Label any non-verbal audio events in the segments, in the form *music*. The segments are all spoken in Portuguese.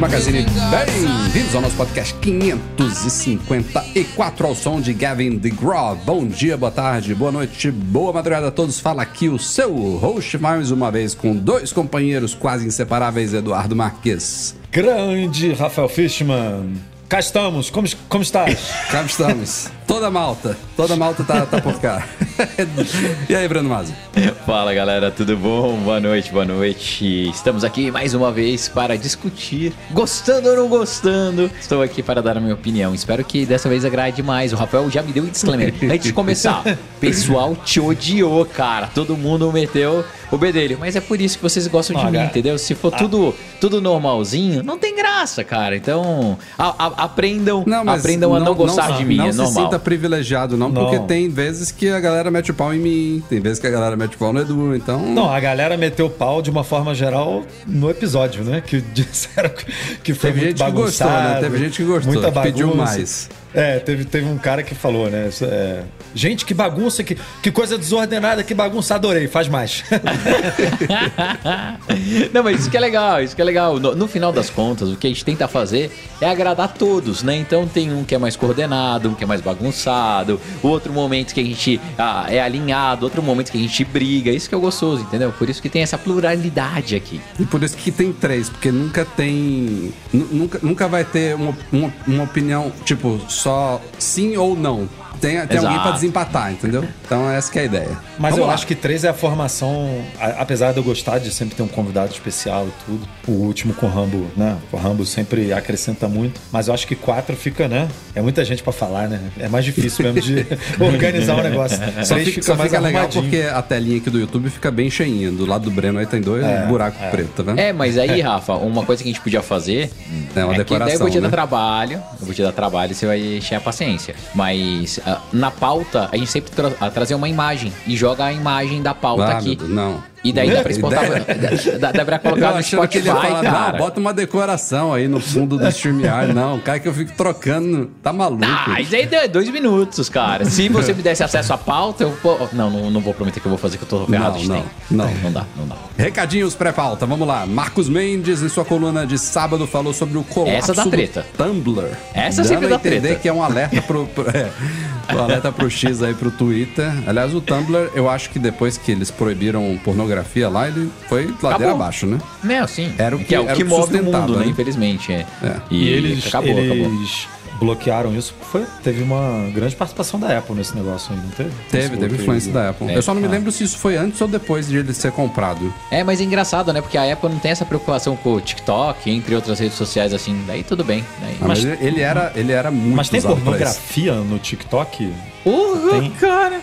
Magazine, bem-vindos ao nosso podcast 554 ao som de Gavin DeGraw. Bom dia, boa tarde, boa noite, boa madrugada a todos. Fala aqui o seu host mais uma vez com dois companheiros quase inseparáveis, Eduardo Marques. Grande Rafael Fishman. Cá estamos, como, como estás? *laughs* Cá estamos. Toda malta, toda malta tá, tá por cá. *laughs* e aí, Bruno Mazzi? Fala galera, tudo bom? Boa noite, boa noite. Estamos aqui mais uma vez para discutir, gostando ou não gostando. Estou aqui para dar a minha opinião. Espero que dessa vez agrade mais. O Rafael já me deu um disclaimer. *laughs* Antes de começar, pessoal te odiou, cara. Todo mundo meteu o bedelho. Mas é por isso que vocês gostam de Olha, mim, entendeu? Se for tudo, tudo normalzinho, não tem graça, cara. Então, a- a- aprendam, aprendam a não, gostar de mim, não é normal. Privilegiado, não, Não. porque tem vezes que a galera mete o pau em mim, tem vezes que a galera mete o pau no Edu, então. Não, a galera meteu pau de uma forma geral no episódio, né? Que *laughs* disseram que- foi Teve muito gente que gostou, né? bagunçado. Teve gente que gostou, muita que pediu mais. É, teve, teve um cara que falou, né? isso é, gente, que bagunça, que, que coisa desordenada, que bagunça, adorei, faz mais. *laughs* Não, mas isso que é legal, isso que é legal. No, no final das contas, o que a gente tenta fazer é agradar todos, né? Então tem um que é mais coordenado, um que é mais bagunçado, outro momento que a gente ah, é alinhado, outro momento que a gente briga. Isso que é o gostoso, entendeu? Por isso que tem essa pluralidade aqui. E por isso que tem três, porque nunca tem. nu- Nunca, nunca vai ter uma, uma, uma opinião, tipo, só sim ou não. Tem, tem alguém pra desempatar, entendeu? Então essa que é a ideia. Mas Vamos eu lá. acho que três é a formação, a- apesar de eu gostar de sempre ter um convidado especial e tudo. O último com o Rambo, né? O Rambo sempre acrescenta muito. Mas eu acho que quatro fica, né? É muita gente pra falar, né? É mais difícil mesmo de *laughs* organizar o negócio. Só Três fica, só mais fica legal porque a telinha aqui do YouTube fica bem cheinha. Do lado do Breno aí tem dois buracos pretos, tá vendo? É, mas aí, *laughs* Rafa, uma coisa que a gente podia fazer É uma é que daí eu decoração, vou te dar né? trabalho, eu vou te dar trabalho e você vai encher a paciência. Mas na pauta, a gente sempre tra a trazer uma imagem e joga a imagem da pauta meu aqui. Não. E daí dá pra exportar, dá, dá pra colocar Eu no achando que ele ia Spotify, falar, cara. não, bota uma decoração aí no fundo do StreamYard. *laughs* Não, cara que eu fico trocando, tá maluco. Ah, isso aí deu dois minutos, cara. Se você me desse acesso à pauta, eu. Não, não, não vou prometer que eu vou fazer que eu tô ferrado de não, tempo. não. não dá, não dá. Recadinhos pré-pauta, vamos lá. Marcos Mendes, em sua coluna de sábado, falou sobre o colapso Essa dá do treta. Tumblr. Essa sempre dá entender treta. que é um alerta pro, pro- é, um alerta pro X aí, pro Twitter. Aliás, o Tumblr, eu acho que depois que eles proibiram pornografia lá, ele foi ladeira Acabou. abaixo, né? Não, sim. Era o que- é o era que o que move o mundo, né? né? Infelizmente. É. É. E eles, acabou, eles acabou. bloquearam isso. Foi, teve uma grande participação da Apple nesse negócio aí, não teve? Teve, teve influência da Apple. É. Eu só não me Ah. lembro se isso foi antes ou depois de ele ser comprado. É, mas é engraçado, né? Porque a Apple não tem essa preocupação com o TikTok, entre outras redes sociais, assim. Daí tudo bem. Daí... Ah, mas ele, ele era, ele era muito Mas tem usado pra pornografia no TikTok? Porra, Tem. cara!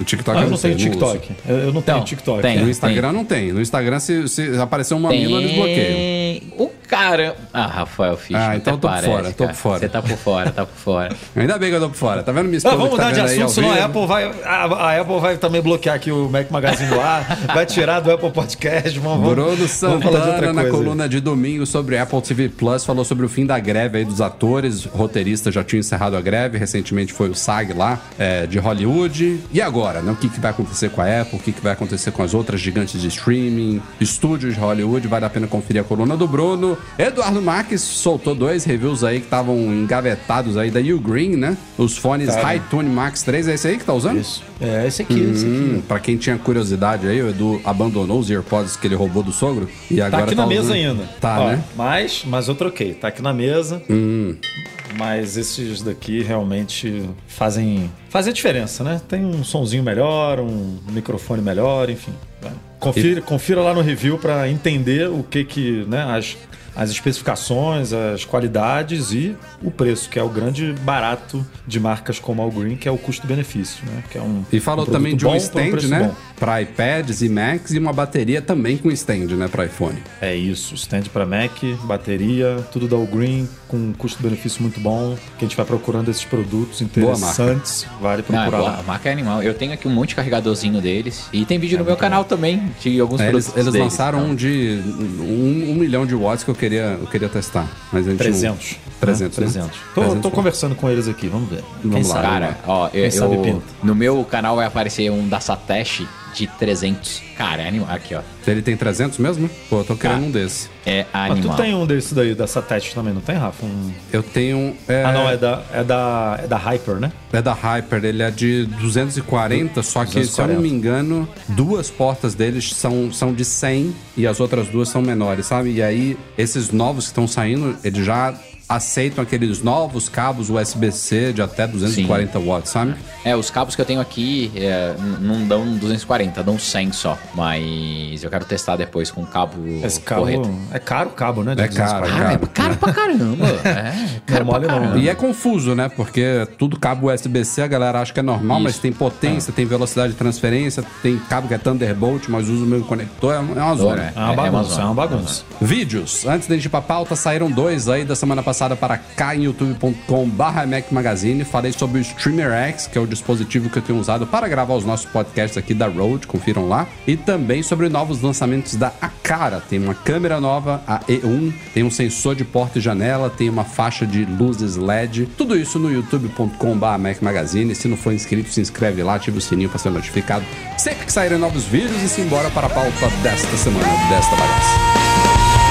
O TikTok Ah, eu não sei, tenho. TikTok. Eu, eu não Então, tenho TikTok. tem. No Instagram não tem. No Instagram, se, se aparecer um mamilo, eles bloqueiam. O cara. Ah, Rafael Fisch. Ah, então até tô por parece, fora, tô por fora. Você tá por fora, tá por fora. *laughs* Ainda bem que eu tô por fora. Tá vendo minha Não, esposa vamos que tá mudar de vendo aí assunto, senão a? Apple, vai, a, a Apple vai também bloquear aqui o Mac Magazine do ar, *laughs* vai tirar do Apple Podcast. Vamos, vamos- Bruno vamos falar de Santana, na coluna de domingo sobre Apple TV Plus, falou sobre o fim da greve aí dos atores. Roteiristas já tinham encerrado a greve. Recentemente foi o SAG lá, é, de Hollywood. E agora, né? O que, que vai acontecer com a Apple? O que, que vai acontecer com as outras gigantes de streaming? Estúdios de Hollywood. Vale a pena conferir a coluna do Bruno. Eduardo Marques soltou dois reviews aí que estavam engavetados aí da Ugreen, né? Os fones Tá. High Tune Max 3. É esse aí que tá usando? Isso. É, esse aqui, esse aqui. Hum, pra quem tinha curiosidade aí, o Edu abandonou os AirPods que ele roubou do sogro. E Tá agora aqui na mesa usando- ainda. Tá, Ó, né? Hum. Mas, mas eu troquei. Tá aqui na mesa. Mas esses daqui realmente fazem, fazem a diferença, né? Tem um sonzinho melhor, um microfone melhor, enfim. Confira, confira lá no review para entender o que que, né, as, as especificações, as qualidades e o preço, que é o grande barato de marcas como a All Green, que é o custo-benefício, né? Que é um E falou um também de um bom stand, né? bom. Para iPads e Macs e uma bateria também com stand, né? Para iPhone. É isso, stand para Mac, bateria, tudo da All Green, com um custo-benefício muito bom, que a gente vai procurando esses produtos interessantes, vale Não, é procurar boa, lá. a marca é animal. Eu tenho aqui um monte de carregadorzinho deles. E tem vídeo no meu canal também de alguns É, produtos eles eles deles. lançaram um de um, um milhão de watts que eu queria, eu queria testar. Mas a gente 300. Não... 300, né? 300. Tô, 300, tô conversando com eles aqui, vamos ver. Quem Vamos lá, sabe? Cara, ó, eu, Quem sabe eu- no meu canal vai aparecer um da Satesh de 300. Cara, é animal. Aqui, ó. Ele tem 300 mesmo? Pô, eu tô querendo Tá. um desse. É Mas animal. tu tem um desse daí, da Satete também, não tem, Rafa? Um- Eu tenho. É, Ah, não, é da, é, da, é da Hyper, né? é da Hyper, ele é de 240, só que, se eu não 240. me engano, duas portas deles são, são de 100 e as outras duas são menores, sabe? E aí, esses novos que estão saindo, eles já aceitam aqueles novos cabos USB-C de até 240 watts, sabe? É, os cabos que eu tenho aqui é, não dão 240, dão 100 só. Mas eu quero testar depois com cabo Esse cabo correto. é caro o cabo, né? de É caro, 240. Ah, caro. é caro pra caramba. *laughs* É, Não é caro pra mole não, caramba. né? E é confuso, né? Porque tudo cabo USB-C a galera acha que é normal, mas Isso. tem potência, tem velocidade de transferência, tem cabo que é Thunderbolt, mas usa o mesmo conector, é uma é uma zona. É uma É, é bagunça, é uma bagunça. Vídeos. Antes da gente ir pra pauta, saíram dois aí da semana passada para cá em youtube.com barra Mac Magazine. Falei sobre o Streamer X, que é o dispositivo que eu tenho usado para gravar os nossos podcasts aqui da Rode, confiram lá. E também sobre novos lançamentos da Acara. Tem uma câmera nova, a E1, tem um sensor de porta e janela, tem uma faixa de luzes LED. Tudo isso no youtube.com barra Mac Magazine. Se não for inscrito, se inscreve lá, ativa o sininho para ser notificado sempre que saírem novos vídeos e se embora para a pauta desta semana, desta bagaça.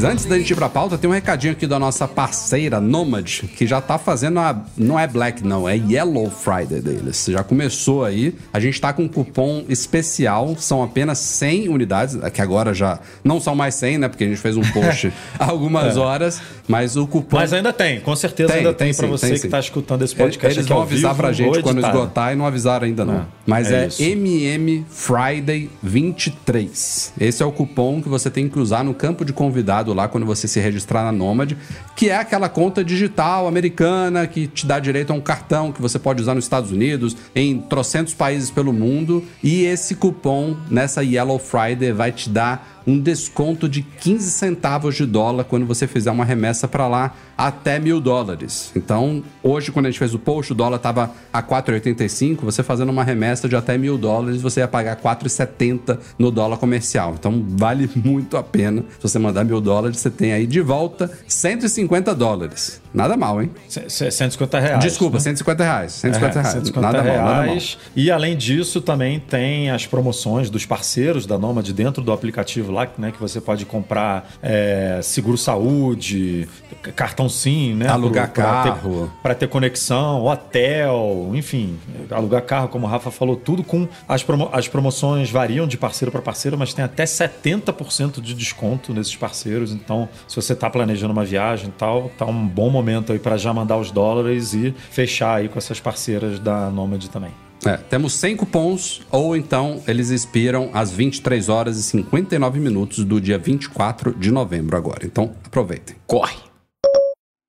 Marques, antes da gente ir pra pauta, tem um recadinho aqui da nossa parceira Nomad, que já tá fazendo a. Não é Black, não, é Yellow Friday deles. Já começou aí. A gente tá com um cupom especial, são apenas 100 unidades, que agora já não são mais 100, né? Porque a gente fez um post há *laughs* algumas horas, mas o cupom. Mas ainda tem, com certeza Tem, ainda tem tem, pra sim, você tem que sim. tá escutando esse podcast eles vão avisar vivo pra gente quando esgotar e não avisaram ainda não. É, Mas é, é. MM Friday 23. Esse é o cupom que você tem que usar no campo de convidado lá quando você se registrar na Nomad, que é aquela conta digital americana que te dá direito a um cartão que você pode usar nos Estados Unidos, em trocentos países pelo mundo. E esse cupom nessa Yellow Friday vai te dar um desconto de 15 centavos de dólar quando você fizer uma remessa para lá até mil dólares. Então, hoje, quando a gente fez o post, o dólar estava a 4,85. Você fazendo uma remessa de até mil dólares, você ia pagar 4,70 no dólar comercial. Então, vale *laughs* muito a pena. Se você mandar mil dólares, você tem aí de volta 150 dólares. Nada mal, hein? C- c- 150 reais. Desculpa, né? 150 reais. 150 É, reais. 150 nada mal, nada mal. reais. E além disso, também tem as promoções dos parceiros da Nomad dentro do aplicativo lá, né? Que você pode comprar é, seguro saúde, cartão SIM, né? Alugar pro- ter- carro. Para ter conexão, hotel, enfim, alugar carro, como o Rafa falou, tudo com as, promo- as promoções variam de parceiro para parceiro, mas tem até 70% de desconto nesses parceiros. Então, se você está planejando uma viagem e tal, tá um bom momento aí para já mandar os dólares e fechar aí com essas parceiras da Nomad também. É, temos 100 cupons, ou então eles expiram às 23 horas e 59 minutos do dia 24 de novembro agora. Então, aproveitem. Corre.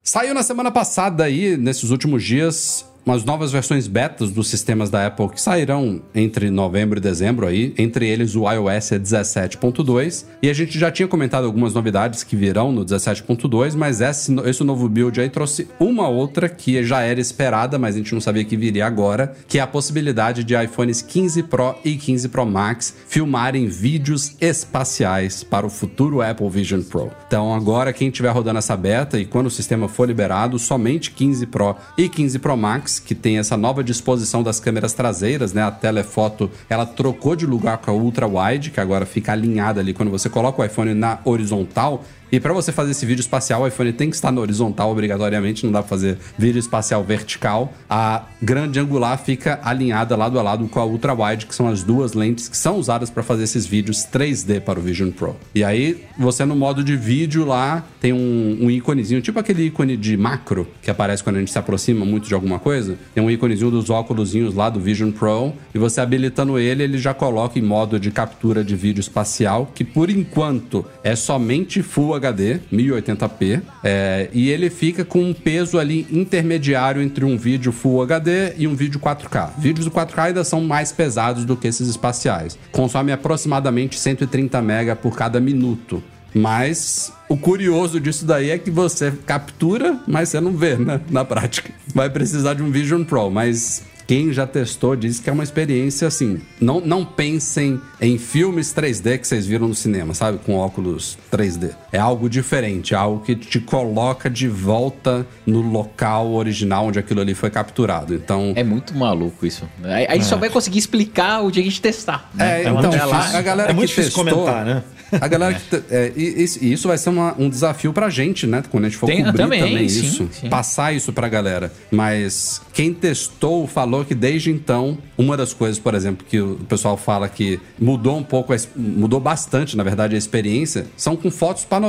Saiu na semana passada aí, nesses últimos dias, umas novas versões betas dos sistemas da Apple que sairão entre novembro e dezembro aí, entre eles o iOS 17.2, e a gente já tinha comentado algumas novidades que virão no 17.2, mas esse, esse novo build aí trouxe uma outra que já era esperada, mas a gente não sabia que viria agora, que é a possibilidade de iPhones 15 Pro e 15 Pro Max filmarem vídeos espaciais para o futuro Apple Vision Pro. Então agora quem estiver rodando essa beta e quando o sistema for liberado, somente 15 Pro e 15 Pro Max Que tem essa nova disposição das câmeras traseiras, né? A telefoto, ela trocou de lugar com a ultra wide, que agora fica alinhada ali quando você coloca o iPhone na horizontal. E para você fazer esse vídeo espacial, o iPhone tem que estar na horizontal obrigatoriamente, não dá pra fazer vídeo espacial vertical. A grande angular fica alinhada lado a lado com a ultra wide, que são as duas lentes que são usadas para fazer esses vídeos 3D para o Vision Pro. E aí, você no modo de vídeo lá tem um, um íconezinho, tipo aquele ícone de macro que aparece quando a gente se aproxima muito de alguma coisa. Tem um íconezinho dos óculosinhos lá do Vision Pro e você habilitando ele, ele já coloca em modo de captura de vídeo espacial, que por enquanto é somente Full HD, 1080p, é, e ele fica com um peso ali intermediário entre um vídeo Full HD e um vídeo 4K. Vídeos do 4K ainda são mais pesados do que esses espaciais. Consome aproximadamente 130 MB por cada minuto. Mas o curioso disso daí é que você captura, mas você não vê, né? Na prática. Vai precisar de um Vision Pro, mas quem já testou diz que é uma experiência assim. Não, não pensem em filmes 3D que vocês viram no cinema, sabe? Com óculos 3D. É algo diferente, é algo que te coloca de volta no local original onde aquilo ali foi capturado. Então. É muito maluco isso. Aí, aí só vai conseguir explicar o dia que a gente testar. né? É, É então, muito difícil. a galera É muito que difícil testou, comentar, né? A galera que. é, e, e- e isso vai ser uma- um desafio pra gente, né? Quando a gente for Tem- cobrir também, também, sim, isso. sim. Passar isso pra galera. Mas quem testou falou que desde então, uma das coisas, por exemplo, que o pessoal fala que mudou um pouco, mudou bastante, na verdade, a experiência, são com fotos panorâmicas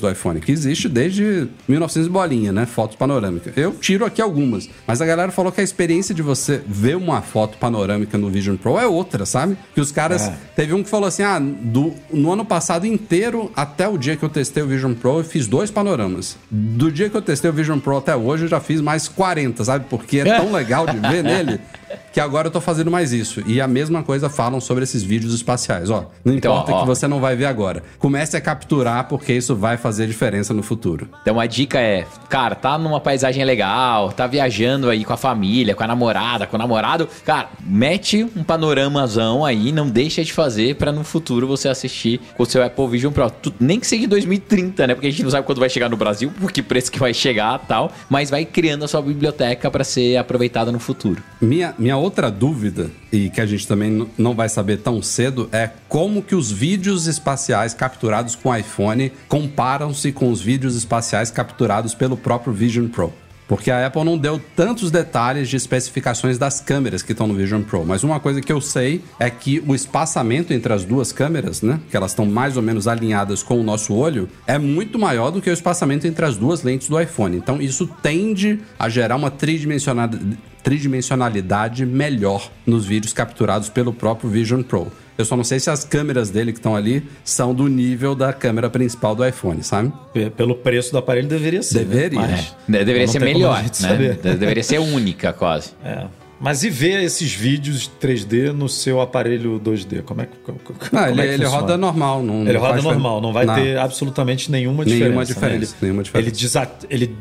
do iPhone, que existe desde 1900 e bolinha, né? Fotos panorâmicas. Eu tiro aqui algumas, mas a galera falou que a experiência de você ver uma foto panorâmica no Vision Pro é outra, sabe? Que os caras. É. Teve um que falou assim: ah, do, no ano passado inteiro, até o dia que eu testei o Vision Pro, eu fiz dois panoramas. Do dia que eu testei o Vision Pro até hoje, eu já fiz mais 40, sabe? Porque é tão legal de ver nele *laughs* que agora eu tô fazendo mais isso. E a mesma coisa falam sobre esses vídeos espaciais. Ó, não Então, importa ó. que você não vai ver agora. Comece a capturar, porque isso vai fazer diferença no futuro. Então a dica é, cara, tá numa paisagem legal, tá viajando aí com a família, com a namorada, com o namorado, cara, mete um panoramazão aí, não deixa de fazer pra no futuro você assistir com o seu Apple Vision Pro. Nem que seja em 2030, né? Porque a gente não sabe quando vai chegar no Brasil, por que preço que vai chegar tal, mas vai criando a sua biblioteca pra ser aproveitada no futuro. Minha, minha outra dúvida, e que a gente também não vai saber tão cedo, é como que os vídeos espaciais capturados com iPhone comparam-se com os vídeos espaciais capturados pelo próprio Vision Pro. Porque a Apple não deu tantos detalhes de especificações das câmeras que estão no Vision Pro. Mas uma coisa que eu sei é que o espaçamento entre as duas câmeras, né? Que elas estão mais ou menos alinhadas com o nosso olho, é muito maior do que o espaçamento entre as duas lentes do iPhone. Então isso tende a gerar uma tridimensionalidade tridimensionalidade melhor nos vídeos capturados pelo próprio Vision Pro. Eu só não sei se as câmeras dele que estão ali são do nível da câmera principal do iPhone, sabe? P- Pelo preço do aparelho deveria ser. né? Deveria. Mas- De- Deveria não ser como melhor, né? *laughs* Deveria ser única, quase. É. Mas e ver esses vídeos 3D no seu aparelho 2D? Como é que, co- como Não, é ele, que ele funciona? roda normal. Não, Ele não roda normal, não vai Não. ter absolutamente nenhuma diferença. Nenhuma né? diferença, Ele, nenhuma diferença. Ele, desat- ele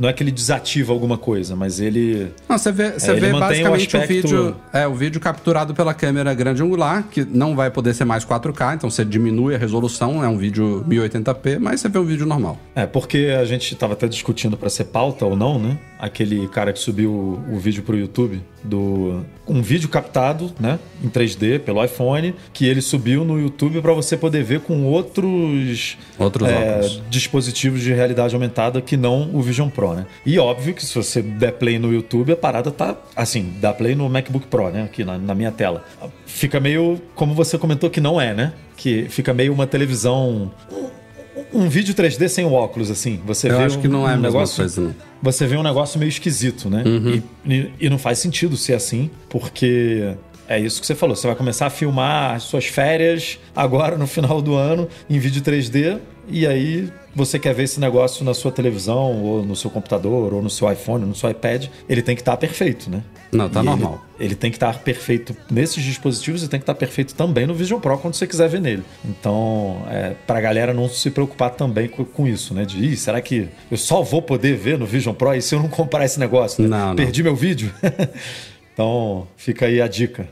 não é que ele desativa alguma coisa, mas ele Não, você vê, você É, vê o basicamente o, aspecto- vídeo, é o vídeo capturado pela câmera grande angular, que não vai poder ser mais 4K, então você diminui a resolução, é um vídeo 1080p, mas você vê um vídeo normal. É, porque a gente estava até discutindo para ser pauta ou não, né? Aquele cara que subiu o, o vídeo pro YouTube do um vídeo captado, né, em 3D pelo iPhone, que ele subiu no YouTube para você poder ver com outros Outros é, dispositivos de realidade aumentada que não o Vision Pro, né? E óbvio que se você der play no YouTube, a parada tá assim, dá play no MacBook Pro, né, aqui na, na minha tela. Fica meio como você comentou que não é, né? Que fica meio uma televisão um vídeo 3D sem o óculos, assim. Você Eu vê acho que um- não é a um mesma negócio, coisa, não. Você vê um negócio meio esquisito, né? Uhum. E, e- não faz sentido ser assim, porque é isso que você falou. Você vai começar a filmar as suas férias agora no final do ano em vídeo 3D e aí você quer ver esse negócio na sua televisão ou no seu computador ou no seu iPhone, no seu iPad, ele tem que estar perfeito, né? Não, tá E normal. Ele, ele tem que estar perfeito nesses dispositivos e tem que estar perfeito também no Vision Pro quando você quiser ver nele. Então, é, pra galera não se preocupar também com, com isso, né? De, será que eu só vou poder ver no Vision Pro e se eu não comprar esse negócio? né? Não, não. Perdi meu vídeo? *laughs* então, fica aí a dica.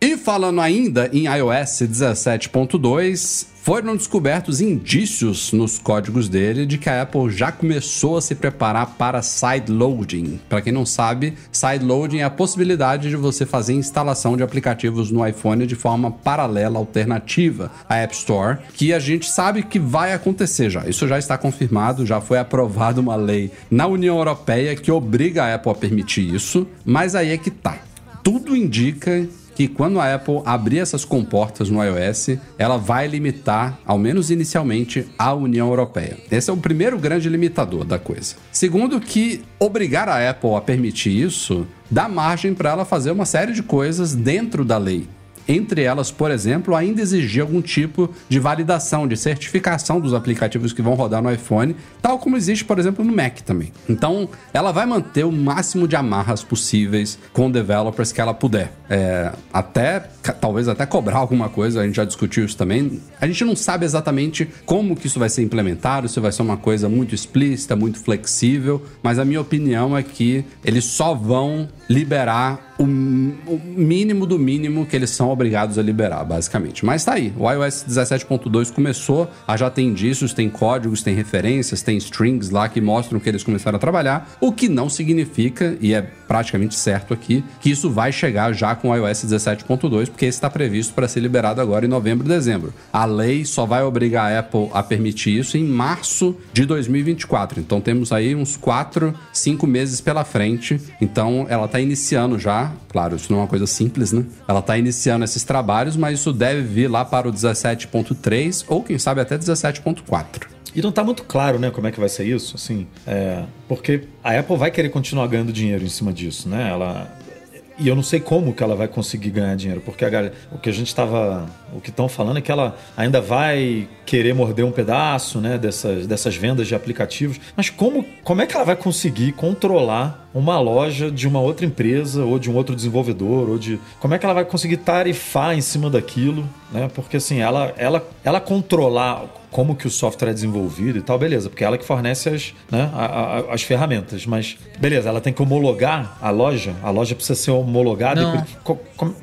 E falando ainda em iOS 17.2, foram descobertos indícios nos códigos dele de que a Apple já começou a se preparar para sideloading. Para quem não sabe, sideloading é a possibilidade de você fazer instalação de aplicativos no iPhone de forma paralela, alternativa à App Store, que a gente sabe que vai acontecer já. Isso já está confirmado, já foi aprovada uma lei na União Europeia que obriga a Apple a permitir isso, mas aí é que tá. Tudo indica que quando a Apple abrir essas comportas no iOS, ela vai limitar, ao menos inicialmente, a União Europeia. Esse é o primeiro grande limitador da coisa. Segundo, que obrigar a Apple a permitir isso dá margem para ela fazer uma série de coisas dentro da lei. Entre elas, por exemplo, ainda exigir algum tipo de validação, de certificação dos aplicativos que vão rodar no iPhone, tal como existe, por exemplo, no Mac também. Então, ela vai manter o máximo de amarras possíveis com developers que ela puder. É, até, talvez até cobrar alguma coisa, a gente já discutiu isso também. A gente não sabe exatamente como que isso vai ser implementado, se vai ser uma coisa muito explícita, muito flexível, mas a minha opinião é que eles só vão liberar o, o, mínimo do mínimo que eles são obrigados a liberar, basicamente. Mas tá aí, o iOS 17.2 começou, já tem indícios, tem códigos, tem referências, tem strings lá que mostram que eles começaram a trabalhar, o que não significa, e é praticamente certo aqui, que isso vai chegar já com o iOS 17.2, porque esse está previsto para ser liberado agora em novembro e dezembro. A lei só vai obrigar a Apple a permitir isso em março de 2024. Então temos aí uns 4, 5 meses pela frente. Então ela está iniciando já Claro, isso não é uma coisa simples, né? Ela está iniciando esses trabalhos, mas isso deve vir lá para o 17.3 ou quem sabe até 17.4. E não está muito claro, né, como é que vai ser isso, assim, é, porque a Apple vai querer continuar ganhando dinheiro em cima disso, né? Ela e eu não sei como que ela vai conseguir ganhar dinheiro, porque a, o que a gente estava, o que estão falando é que ela ainda vai querer morder um pedaço, né, dessas, dessas vendas de aplicativos. Mas como, como é que ela vai conseguir controlar uma loja de uma outra empresa ou de um outro desenvolvedor ou de como é que ela vai conseguir tarifar em cima daquilo, né? Porque assim, ela ela ela controlar como que o software é desenvolvido e tal, beleza, porque é ela que fornece as, né, a, a, as ferramentas. Mas, beleza, ela tem que homologar a loja, a loja precisa ser homologada. Como,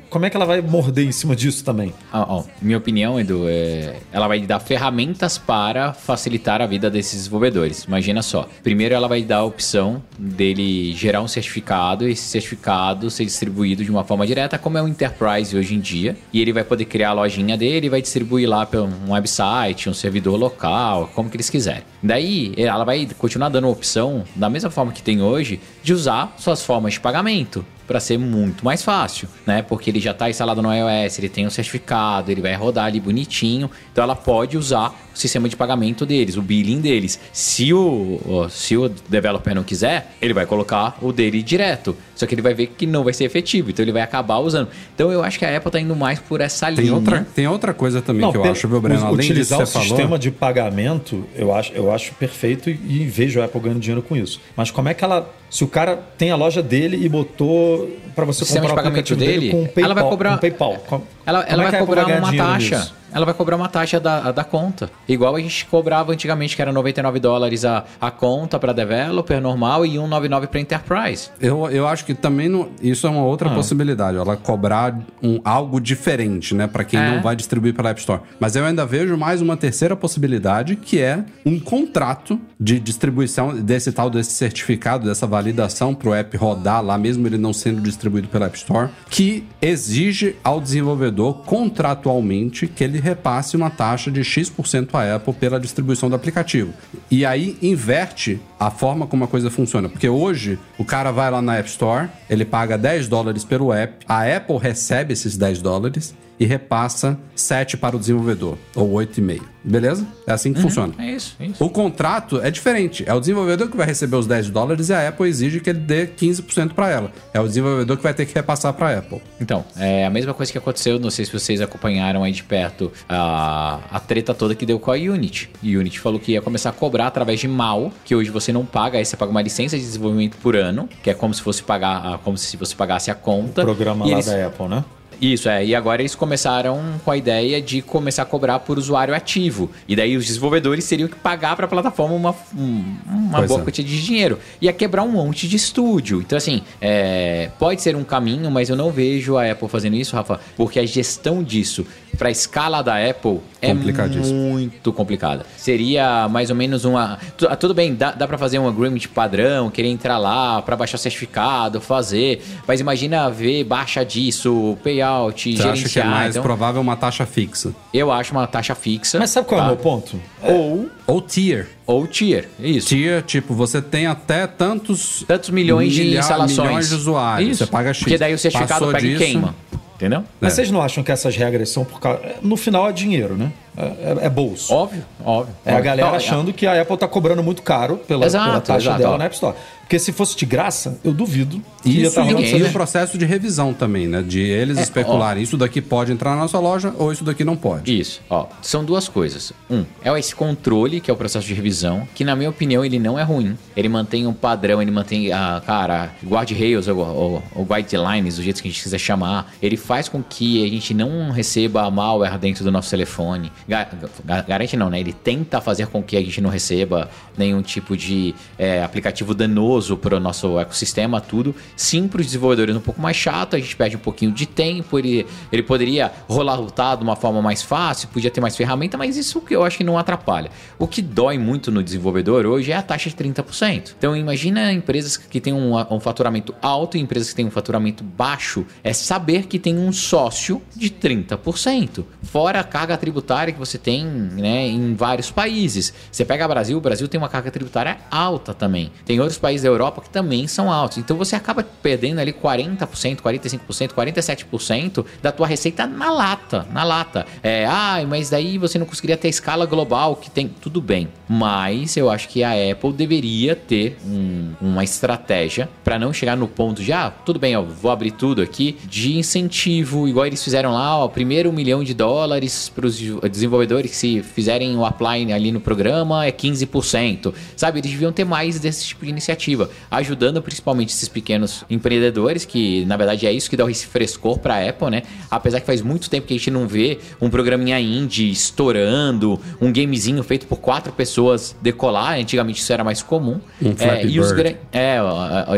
como, é que ela vai morder em cima disso também? Ah, minha opinião, Edu, é, ela vai dar ferramentas para facilitar a vida desses desenvolvedores. Imagina só. Primeiro, ela vai dar a opção dele gerar um certificado e esse certificado ser distribuído de uma forma direta, como é o Enterprise hoje em dia. E ele vai poder criar a lojinha dele e vai distribuir lá para um website, um servidor servidor local, como que eles quiserem. Daí ela vai continuar dando a opção, da mesma forma que tem hoje, de usar suas formas de pagamento para ser muito mais fácil, né? Porque ele já está instalado no iOS, ele tem um certificado, ele vai rodar ali bonitinho, então ela pode usar o sistema de pagamento deles, o billing deles. Se o, se o developer não quiser, ele vai colocar o dele direto. Só que ele vai ver que não vai ser efetivo, então ele vai acabar usando. Então eu acho que a Apple está indo mais por essa tem linha. Outra, tem outra coisa também não, que eu acho, viu, Breno? Além utilizar disso, o sistema falou... de pagamento, eu acho, eu acho perfeito e vejo a Apple ganhando dinheiro com isso. Mas como é que ela se o cara tem a loja dele e botou para você o comprar o pagamento dele, dele com PayPal, ela vai cobrar, PayPal. Ela, ela é vai cobrar uma taxa. Nisso? ela vai cobrar uma taxa da, da conta. Igual a gente cobrava antigamente, que era 99 dólares a, a conta para developer normal e 199 para enterprise. Eu, eu acho que também não, isso é uma outra ah. possibilidade, ela cobrar um, algo diferente, né, para quem é. não vai distribuir pela App Store. Mas eu ainda vejo mais uma terceira possibilidade, que é um contrato de distribuição desse tal desse certificado, dessa validação para o app rodar lá, mesmo ele não sendo distribuído pela App Store, que exige ao desenvolvedor contratualmente que ele repasse uma taxa de X% à Apple pela distribuição do aplicativo. E aí inverte a forma como a coisa funciona. Porque hoje o cara vai lá na App Store, ele paga 10 dólares pelo app, a Apple recebe esses 10 dólares e repassa 7 para o desenvolvedor, ou 8,5. Beleza? É assim que uhum, funciona. É isso, é isso. O contrato é diferente. É o desenvolvedor que vai receber os 10 dólares e a Apple exige que ele dê 15% para ela. É o desenvolvedor que vai ter que repassar para a Apple. Então, é a mesma coisa que aconteceu, não sei se vocês acompanharam aí de perto a, a treta toda que deu com a Unity. Unity falou que ia começar a cobrar através de mal, que hoje você não paga, aí você paga uma licença de desenvolvimento por ano, que é como se fosse pagar, como se você pagasse a conta. O programa lá eles... da Apple, né? Isso, é. E agora eles começaram com a ideia de começar a cobrar por usuário ativo. E daí os desenvolvedores teriam que pagar para a plataforma uma, um- uma Pois boa é. quantia de dinheiro. Ia quebrar um monte de estúdio. Então, assim, é, pode ser um caminho, mas eu não vejo a Apple fazendo isso, Rafa, porque a gestão disso para a escala da Apple é muito complicada. Seria mais ou menos uma. ah, Tudo bem, dá, dá para fazer um agreement padrão, querer entrar lá para baixar certificado, fazer. Mas imagina ver baixa disso, payout, Você acha que é gerenciar. mais então, provável uma taxa fixa? eu acho uma taxa fixa. Mas sabe qual é tá? o meu ponto? Ou, Ou tier. ou tier. Isso. Tier, tipo, você tem até tantos... Tantos milhões de instalações. milhões de usuários. Isso. Você paga X. Porque daí o certificado Passou pega e disso- queima. Entendeu? Mas É. vocês não acham que essas regras são por causa. No final é dinheiro, né? É, é- é bolso. Óbvio, óbvio. É a galera Não, achando que a Apple tá cobrando muito caro pela, Exato, pela taxa exato, dela ó. na App Store. Porque se fosse de graça, eu duvido que ia Isso estar rolando e essa o processo de revisão também, né? De eles É, especularem, isso daqui pode entrar na nossa loja ou isso daqui não pode. Isso, ó, são duas coisas. Um, é esse controle, que é o processo de revisão, que na minha opinião ele não é ruim. Ele mantém um padrão, ele mantém, a cara, guardrails ou, ou, ou guidelines, do jeito que a gente quiser chamar. Ele faz com que a gente não receba malware dentro do nosso telefone. Ga- ga- garante não, né? Ele tenta fazer com que a gente não receba nenhum tipo de é, aplicativo danoso para o nosso ecossistema, tudo. Sim, para os desenvolvedores um pouco mais chato, a gente perde um pouquinho de tempo, ele, ele poderia rolar rotar de uma forma mais fácil, podia ter mais ferramenta, mas isso que eu acho que não atrapalha. O que dói muito no desenvolvedor hoje é a taxa de 30%. Então imagina empresas que têm um, um faturamento alto e empresas que têm um faturamento baixo, é saber que tem um sócio de 30%. Fora a carga tributária que você tem né, em vários países. Você pega o Brasil, o Brasil tem uma carga tributária alta também. Tem outros países da Europa que também são altos. Então você acaba perdendo ali 40%, 45%, 47% da tua receita na lata, na lata. É, ah, mas daí você não conseguiria ter escala global que tem, tudo bem. Mas eu acho que a Apple deveria ter um- uma estratégia para não chegar no ponto de, ah, tudo bem, ó, vou abrir tudo aqui, de incentivo, igual eles fizeram lá, ó, primeiro um milhão de dólares para os desenvolvedores que se fizerem o apply ali no programa é 15%. Sabe, eles deviam ter mais desse tipo de iniciativa, ajudando principalmente esses pequenos empreendedores, que na verdade é isso que dá esse frescor para a Apple, né? Apesar que faz muito tempo que a gente não vê um programinha indie estourando, um gamezinho feito por quatro pessoas decolar, antigamente isso era mais comum. Um é, e os é,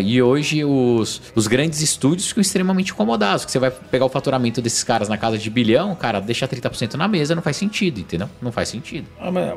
e hoje os, os grandes estúdios ficam extremamente incomodados, que você vai pegar o faturamento desses caras na casa de bilhão, cara, deixa 30% na mesa, não faz sentido, entendeu? Não faz sentido. Ah, mas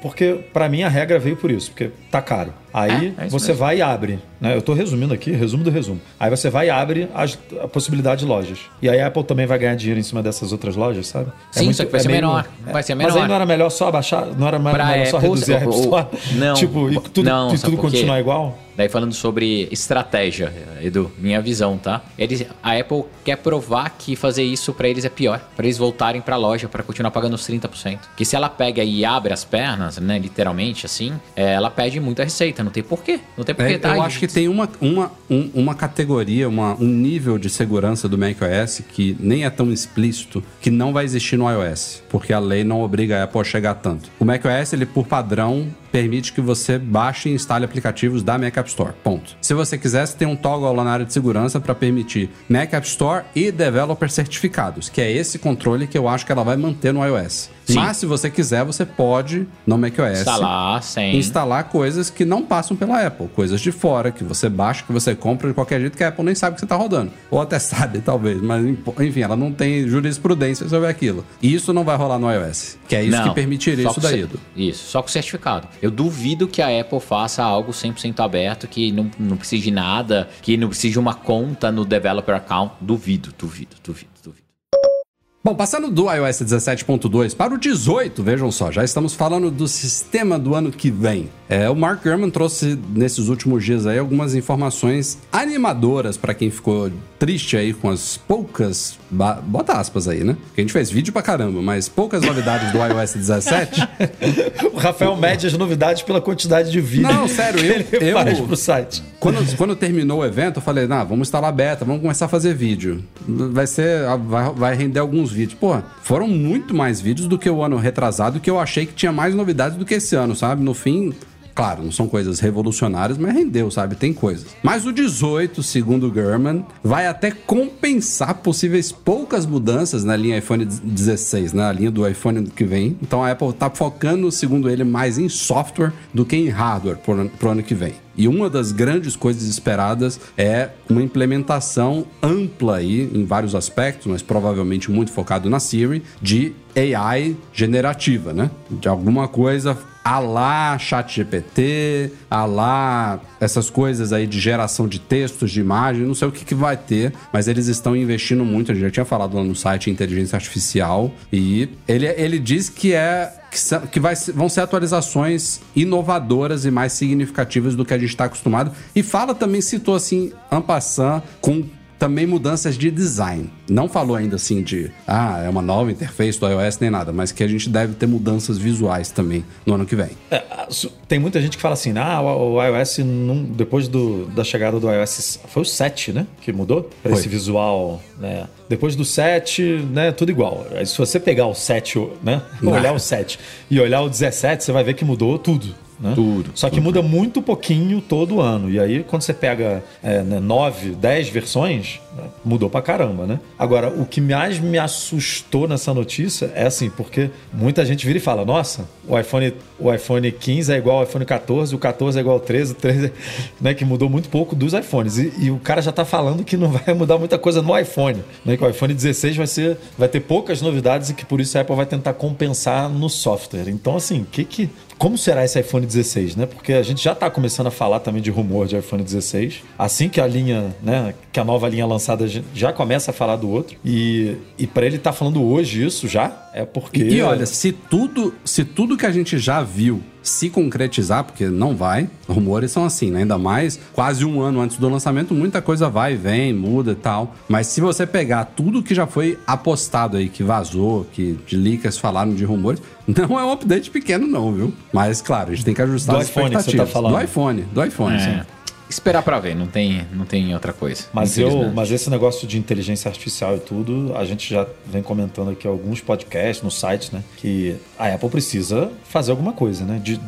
porque pra mim a regra veio por isso, porque tá caro. Aí É, é você mesmo. vai e abre, né? Eu tô resumindo aqui, resumo do resumo. Aí você vai e abre as- a possibilidade de lojas. E aí a Apple também vai ganhar dinheiro em cima dessas outras lojas, sabe? Sim, só que vai ser menor, vai ser Mas aí menor. não era melhor só abaixar, não era Pra melhor só Apple, reduzir a App Store? não, tipo, e tudo, não, e tudo continuar igual? Daí falando sobre estratégia, Edu, minha visão, tá? Eles, a Apple quer provar que fazer isso pra eles é pior, Pra eles voltarem pra loja pra continuar pagando os 30%. Que se ela pega e abre as pernas, né, literalmente assim, é, ela perde muita receita, não tem porquê. Não tem porquê, É, tá? eu acho que tem uma, uma, um- uma categoria, uma- um nível de segurança do macOS que nem é tão explícito que não vai existir no iOS, porque a lei não obriga a Apple a chegar tanto. O macOS, ele por padrão, permite que você baixe e instale aplicativos da Mac App Store. Ponto. Se você quiser, você tem um toggle lá na área de segurança para permitir Mac App Store e developer certificados, que é esse controle que eu acho que ela vai manter no iOS. Sim. Mas se você quiser, você pode no macOS Instalar sem. instalar coisas que não passam pela Apple, coisas de fora, que você baixa, que você compra de qualquer jeito, que a Apple nem sabe que você tá rodando. Ou até *laughs* sabe, talvez, mas enfim, ela não tem jurisprudência sobre aquilo. E isso não vai rolar no iOS, que é isso Não, que permitiria isso daí. Isso, só com certificado. Eu duvido que a Apple faça algo 100% aberto, que não, não precise de nada, que não precise de uma conta no developer account. Duvido, duvido, duvido, duvido. Bom, passando do iOS 17.2 para o 18, vejam só, já estamos falando do sistema do ano que vem. É, o Mark Gurman trouxe nesses últimos dias aí algumas informações animadoras para quem ficou triste aí com as poucas, bota aspas aí, né? Porque a gente fez vídeo pra caramba, mas poucas novidades do iOS 17. *laughs* O Rafael mede as novidades pela quantidade de vídeo Não, sério, eu- eu- faz pro site. Quando, quando terminou o evento, eu falei, nah, vamos instalar beta, vamos começar a fazer vídeo. Vai ser. Vai, vai render alguns vídeos. Pô, foram muito mais vídeos do que o ano retrasado, que eu achei que tinha mais novidades do que esse ano, sabe? No fim, Claro, não são coisas revolucionárias, mas rendeu, sabe? Tem coisas. Mas o 18, segundo o Gurman, vai até compensar possíveis poucas mudanças na linha iPhone 16, na linha do iPhone que vem. Então a Apple tá focando, segundo ele, mais em software do que em hardware pro, pro ano que vem. E uma das grandes coisas esperadas é uma implementação ampla aí, em vários aspectos, mas provavelmente muito focado na Siri, de AI generativa, né? De alguma coisa a lá ChatGPT, a lá essas coisas aí de geração de textos, de imagem, não sei o que, que vai ter, mas eles estão investindo muito. A gente já tinha falado lá no site inteligência artificial e ele, ele diz que é que, que vai, vão ser atualizações inovadoras e mais significativas do que a gente está acostumado. E fala também, citou assim, Ampassan, com também mudanças de design. Não falou ainda assim de, ah, é uma nova interface do iOS nem nada, mas que a gente deve ter mudanças visuais também no ano que vem. É, tem muita gente que fala assim, ah, o, iOS, não, depois do, da chegada do iOS, foi o 7, né, que mudou para esse visual, né? Depois do 7, né, tudo igual. Se você pegar o 7, né, olhar o 7 e olhar o 17, você vai ver que mudou tudo. Né? Tudo. Só que tudo. muda muito pouquinho todo ano. E aí, quando você pega é, né, 9, 10 versões, né, mudou pra caramba, né? Agora, o que mais me assustou nessa notícia é assim, porque muita gente vira e fala: nossa, o iPhone, o iPhone 15 é igual ao iPhone 14, o 14 é igual ao 13, o 13, *laughs* né? Que mudou muito pouco dos iPhones. E, e, o cara já tá falando que não vai *laughs* mudar muita coisa no iPhone, né? Que o iPhone 16 vai ser, vai ter poucas novidades e que por isso a Apple vai tentar compensar no software. Então, assim, que que como será esse iPhone 16, né? Porque a gente já está começando a falar também de rumor de iPhone 16. Assim que a linha, né, que a nova linha lançada já começa a falar do outro. E, e para ele estar tá falando hoje isso já, é porque. E, e olha, se tudo, se tudo que a gente já viu se concretizar, porque não vai, rumores são assim, né? Ainda mais quase um ano antes do lançamento, muita coisa vai, vem, muda e tal. Mas se você pegar tudo que já foi apostado aí, que vazou, que de leakers falaram de rumores, *laughs* não é um update pequeno, não, viu? Mas claro, a gente tem que ajustar do as iPhone expectativas. Tá do iPhone, do iPhone, é. sim esperar para ver, não tem, não tem outra coisa. Mas eu, mas esse negócio de inteligência artificial e tudo, a gente já vem comentando aqui alguns podcasts no site, né, que a Apple precisa fazer alguma coisa, né, de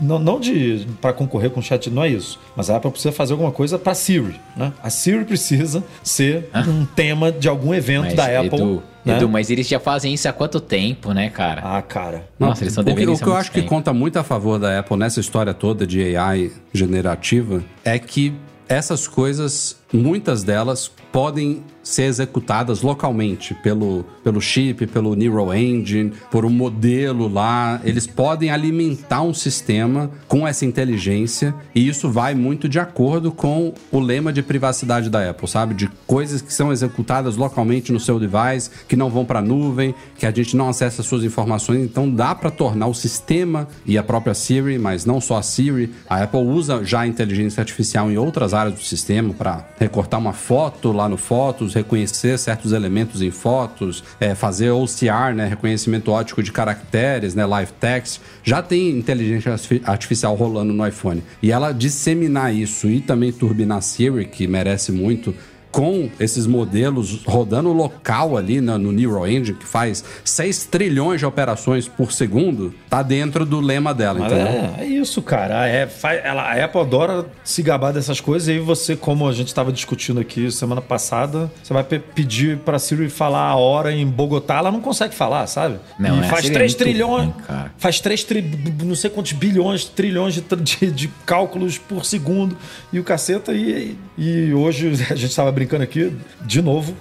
não, não de para concorrer com o chat, não é isso, mas a Apple precisa fazer alguma coisa para Siri, né? A Siri precisa ser ah. um tema de algum evento mas, da Apple. Edu, né? Edu, mas eles já fazem isso há quanto tempo, né, cara? Ah, cara. Nossa, eles estão devendo O que, o que eu acho tempo. que conta muito a favor da Apple nessa história toda de AI generativa é que essas coisas, muitas delas podem ser executadas localmente pelo, pelo chip, pelo Neural Engine, por um modelo lá. Eles podem alimentar um sistema com essa inteligência e isso vai muito de acordo com o lema de privacidade da Apple, sabe? De coisas que são executadas localmente no seu device, que não vão para a nuvem, que a gente não acessa suas informações. Então dá para tornar o sistema e a própria Siri, mas não só a Siri. A Apple usa já a inteligência artificial em outras áreas do sistema para recortar uma foto lá no Fotos, reconhecer certos elementos em fotos, é, fazer OCR, né, reconhecimento ótico de caracteres, né, live text, já tem inteligência artificial rolando no iPhone. E ela disseminar isso e também turbinar Siri, que merece muito, com esses modelos rodando local ali no, no Neural Engine, que faz 6 trilhões de operações por segundo, tá dentro do lema dela. Então, é, é, isso, cara. É, ela, a Apple adora se gabar dessas coisas e aí você, como a gente estava discutindo aqui semana passada, você vai pedir para Siri falar a hora em Bogotá, ela não consegue falar, sabe? Não, e é, faz 3 é trilhões, ruim, faz 3 tri, não sei quantos bilhões, trilhões de, de, de, cálculos por segundo e o caceta. E, e hoje *laughs* a gente estava brincando aqui, de novo,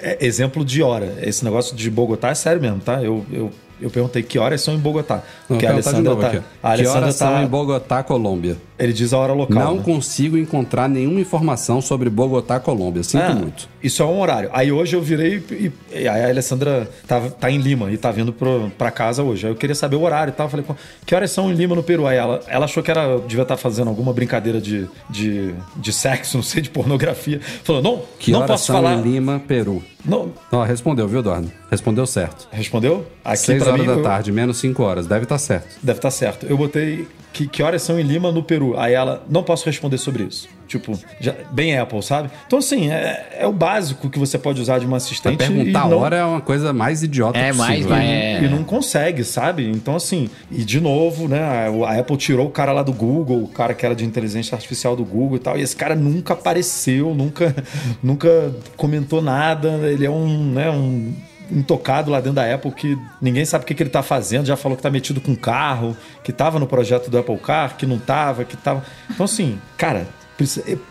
é exemplo de hora. Esse negócio de Bogotá é sério mesmo, tá? Eu, eu eu perguntei que horas são em Bogotá. Porque a Alessandra tá, a Alessandra que horas tá... são em Bogotá, Colômbia? Ele diz a hora local. Não né? consigo encontrar nenhuma informação sobre Bogotá, Colômbia. Sinto é, muito. Isso é um horário. Aí hoje eu virei e, e a Alessandra tá, tá em Lima e tá vindo pro, pra casa hoje. Aí eu queria saber o horário e tal. Eu falei, que horas são em Lima, no Peru? Aí ela, ela achou que era, devia estar tá fazendo alguma brincadeira de, de, de sexo, *laughs* não sei, de pornografia. Falou, não, que não horas posso são falar. em Lima, Peru. Não. Não, respondeu, viu, Dorno? Respondeu certo. Respondeu? Aqui 6 horas mim, da eu... tarde, menos 5 horas. Deve estar tá certo. Deve estar tá certo. Eu botei que, que horas são em Lima, no Peru? Aí ela, não posso responder sobre isso. Tipo, já, bem Apple, sabe? Então, assim, é, é o básico que você pode usar de uma assistente. Pra perguntar a e não, hora é uma coisa mais idiota É, possível. mais, vai, é. e não consegue, sabe? Então, assim, e de novo, né? A a Apple tirou o cara lá do Google, o cara que era de inteligência artificial do Google e tal, e esse cara nunca apareceu, nunca, *laughs* nunca comentou nada. Ele é um, né, um intocado lá dentro da Apple que ninguém sabe o que, que ele tá fazendo, já falou que tá metido com carro, que tava no projeto do Apple Car, que não tava, que tava. Então, assim, cara.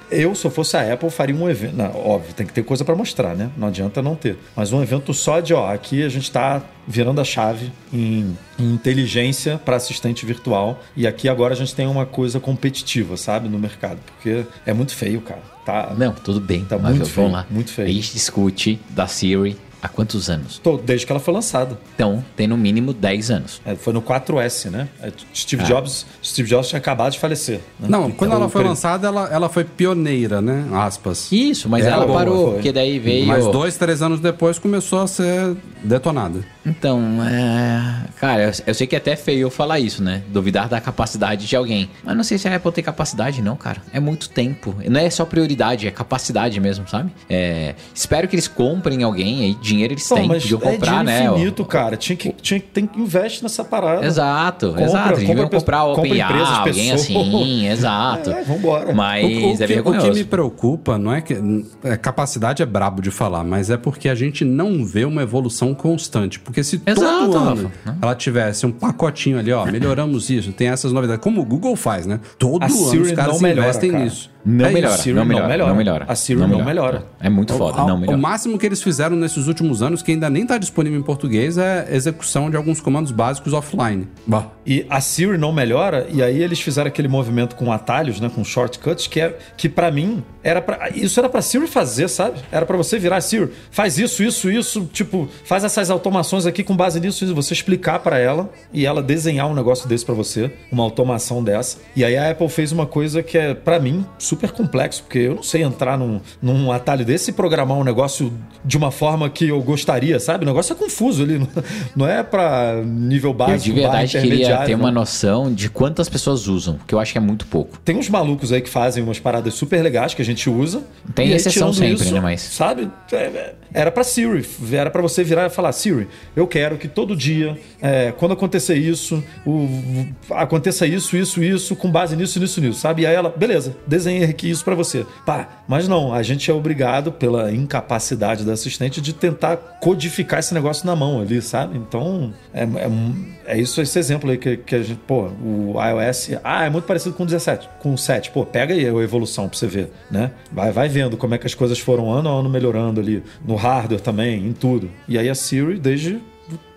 Eu, se eu fosse a Apple, faria um evento. Não, óbvio, tem que ter coisa para mostrar, né? Não adianta não ter. Mas um evento só de, ó, aqui a gente tá virando a chave em, em inteligência para assistente virtual. E aqui agora a gente tem uma coisa competitiva, sabe, no mercado. Porque é muito feio, cara. Tá, Não, tudo bem. Tá mas muito vamos feio, lá. muito feio. A gente discute da Siri há quantos anos? Tô- desde que ela foi lançada. Então, tem no mínimo 10 anos. É, foi no 4S, né? É, Steve Ah. Jobs, Steve Jobs tinha acabado de falecer. né? Não, quando Então, ela foi lançada, ela, ela foi pioneira, né? Aspas. Isso, mas É, ela boa, parou, foi. porque daí veio. Mas dois, três anos depois começou a ser detonada. Então, é... cara, eu, eu sei que é até feio eu falar isso, né? Duvidar da capacidade de alguém. Mas não sei se a Apple tem capacidade, não, cara. É muito tempo. Não é só prioridade, é capacidade mesmo, sabe? É... Espero que eles comprem alguém aí. Dinheiro eles Pô, têm, podiam é comprar, dinheiro né? infinito, cara. Tinha que, tinha que tem que investir nessa parada. Exato, Compra- exato. Eles compra- comprar o compra OpenAI, alguém assim, *laughs* exato. É, vambora. Mas O, o é que, o que me preocupa não é que. é, capacidade é brabo de falar, mas é porque a gente não vê uma evolução constante. Porque se Exato, todo ano Rafa, ela tivesse um pacotinho ali, ó, melhoramos isso, tem essas novidades. Como o Google faz, né? Todo A ano Siri os caras não melhora, investem cara. nisso. Não É melhora, não não melhora, melhora. não melhora. A Siri não melhora. É muito foda, O- não melhora. o máximo que eles fizeram nesses últimos anos, que ainda nem está disponível em português, é execução de alguns comandos básicos offline. Bah. E a Siri não melhora, e aí eles fizeram aquele movimento com atalhos, né, com shortcuts, que é que para mim era para isso era para Siri fazer, sabe? Era para você virar Siri, faz isso, isso, isso, tipo, faz essas automações aqui com base nisso, isso, você explicar para ela e ela desenhar um negócio desse para você, uma automação dessa. E aí a Apple fez uma coisa que é para mim super complexo, porque eu não sei entrar num, num atalho desse e programar um negócio de uma forma que eu gostaria, sabe? O negócio é confuso ali, *laughs* não- não é para nível Eu básico, de barra verdade queria ter não. uma noção de quantas pessoas usam, que eu acho que é muito pouco. Tem uns malucos aí que fazem umas paradas super legais que a gente usa. Tem aí, exceção tirando sempre, né, mas- Sabe? É, é, Era pra Siri. Era pra você virar e falar: Siri, eu quero que todo dia, é, quando acontecer isso, o- aconteça isso, isso, isso, com base nisso, nisso, nisso, sabe? E aí ela, beleza, desenhei aqui isso pra você. Pá, mas não, a gente é obrigado, pela incapacidade da assistente, de tentar codificar esse negócio na mão ali, sabe? Então, é, é, é isso, esse exemplo aí que, que a gente, pô, o iOS, ah, é muito parecido com o 17, com o 7. Pô, pega aí a evolução pra você ver, né? Vai, vai vendo como é que as coisas foram ano a ano melhorando ali, no hardware também, em tudo. E aí a Siri, desde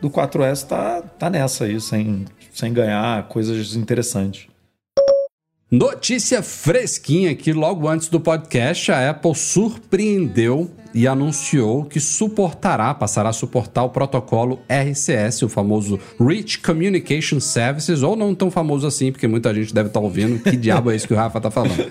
do 4S, tá, tá nessa aí, sem, sem ganhar coisas interessantes. Notícia fresquinha que logo antes do podcast a Apple surpreendeu e anunciou que suportará, passará a suportar o protocolo RCS, o famoso Rich Communication Services, ou não tão famoso assim, porque muita gente deve estar ouvindo que *laughs* diabo é isso que o Rafa tá falando.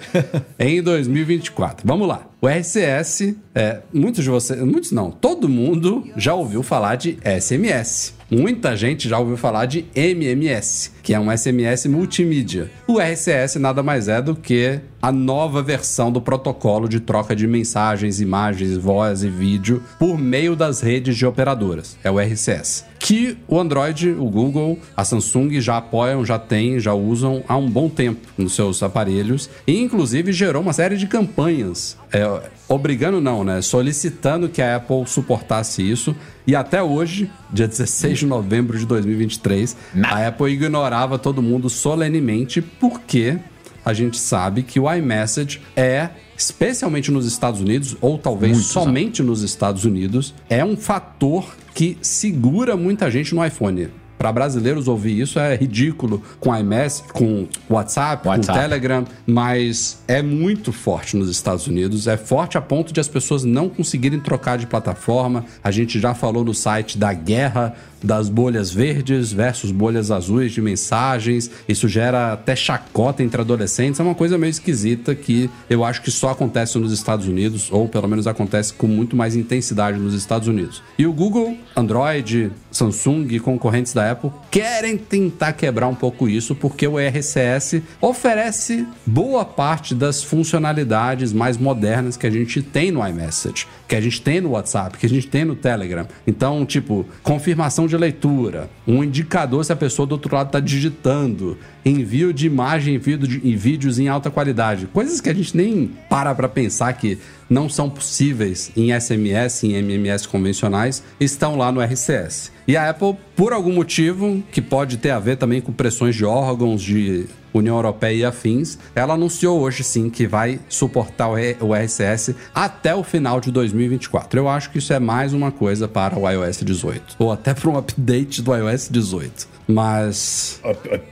em 2024. Vamos lá. O RCS, é, muitos de vocês, muitos não, todo mundo já ouviu falar de SMS. Muita gente já ouviu falar de MMS, que é um SMS multimídia. O RCS nada mais é do que a nova versão do protocolo de troca de mensagens, imagens, voz e vídeo por meio das redes de operadoras. É o RCS. Que o Android, o Google, a Samsung já apoiam, já têm, já usam há um bom tempo nos seus aparelhos. E inclusive gerou uma série de campanhas. É, obrigando não, né? Solicitando que a Apple suportasse isso. E até hoje, dia 16 de novembro de 2023, a Apple ignorava todo mundo solenemente porque a gente sabe que o iMessage é, especialmente nos Estados Unidos, ou talvez Muito somente nos Estados Unidos, é um fator que segura muita gente no iPhone. Para brasileiros ouvir isso é ridículo com iMess, com WhatsApp, WhatsApp. com Telegram, mas é muito forte nos Estados Unidos. É forte a ponto de as pessoas não conseguirem trocar de plataforma. A gente já falou no site da guerra das bolhas verdes versus bolhas azuis de mensagens. Isso gera até chacota entre adolescentes. É uma coisa meio esquisita que eu acho que só acontece nos Estados Unidos, ou pelo menos acontece com muito mais intensidade nos Estados Unidos. E o Google, Android, Samsung e concorrentes da Apple querem tentar quebrar um pouco isso, porque o RCS oferece boa parte das funcionalidades mais modernas que a gente tem no iMessage, que a gente tem no WhatsApp, que a gente tem no Telegram. Então, tipo, confirmação de leitura, um indicador se a pessoa do outro lado está digitando, envio de imagem e vídeos em alta qualidade, coisas que a gente nem para para pensar que não são possíveis em SMS, em MMS convencionais, estão lá no RCS. E a Apple, por algum motivo, que pode ter a ver também com pressões de órgãos de União Europeia e afins, ela anunciou hoje sim que vai suportar o RCS até o final de 2024. Eu acho que isso é mais uma coisa para o iOS 18, ou até para um update do iOS 18. Mas.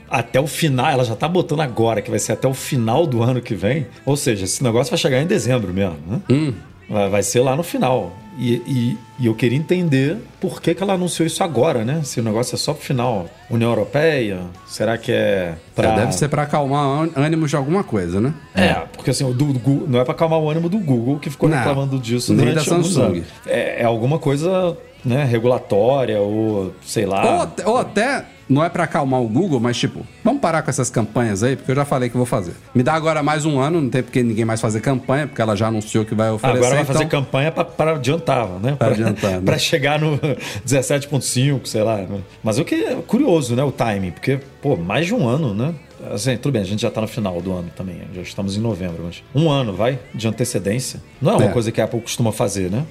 Até o final, ela já tá botando agora, que vai ser até o final do ano que vem. Ou seja, esse negócio vai chegar em dezembro mesmo, né? Hum. Vai ser lá no final. E, e, e, eu queria entender por que, que ela anunciou isso agora, né? Se o negócio é só pro final. União Europeia? Será que é pra... É, deve ser para acalmar ânimo de alguma coisa, né? É, porque assim, do, do, não é para acalmar o ânimo do Google, que ficou não, reclamando disso nem da Samsung. É, é alguma coisa né, regulatória ou sei lá. Ou, ou até não é para acalmar o Google, mas tipo, vamos parar com essas campanhas aí, porque eu já falei que vou fazer. Me dá agora mais um ano, não tem porque ninguém mais fazer campanha, porque ela já anunciou que vai oferecer. Agora vai então... fazer campanha para adiantar, né? Para adiantar. *laughs* Né? para chegar no *laughs* 17.5, sei lá. Né? Mas o que é curioso, né, o timing, porque, pô, mais de um ano, né? Assim, tudo bem, a gente já está no final do ano também, já estamos em novembro, mas um ano, vai, de antecedência. Não é uma é. coisa que a Apple costuma fazer, né?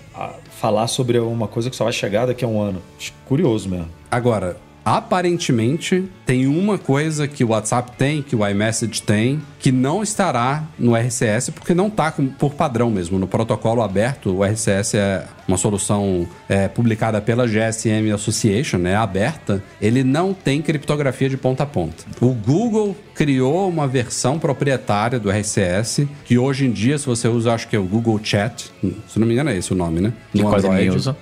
Falar sobre uma coisa que só vai chegar daqui a um ano. Curioso mesmo. Agora, aparentemente tem uma coisa que o WhatsApp tem, que o iMessage tem, que não estará no RCS, porque não está por padrão mesmo. No protocolo aberto, o RCS é uma solução é, publicada pela GSM Association, né, aberta, ele não tem criptografia de ponta a ponta. O Google criou uma versão proprietária do RCS, que hoje em dia, se você usa, acho que é o Google Chat, se não me engano é esse o nome, né? No que quase usa.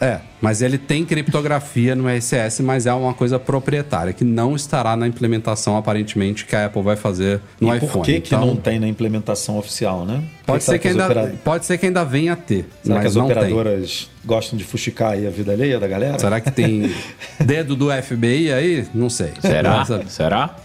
É, mas ele tem criptografia no RCS, mas é uma coisa proprietária, que não estará na implementação, aparentemente, que a Apple vai fazer no e iPhone. Por que, que então, não tem na implementação oficial, né? Pode ser, que, ainda, pode ser que ainda venha a ter. Será mas que as não operadoras tem. gostam de fuxicar aí a vida alheia da galera? Será que tem *laughs* dedo do FBI aí? Não sei. Será? Será?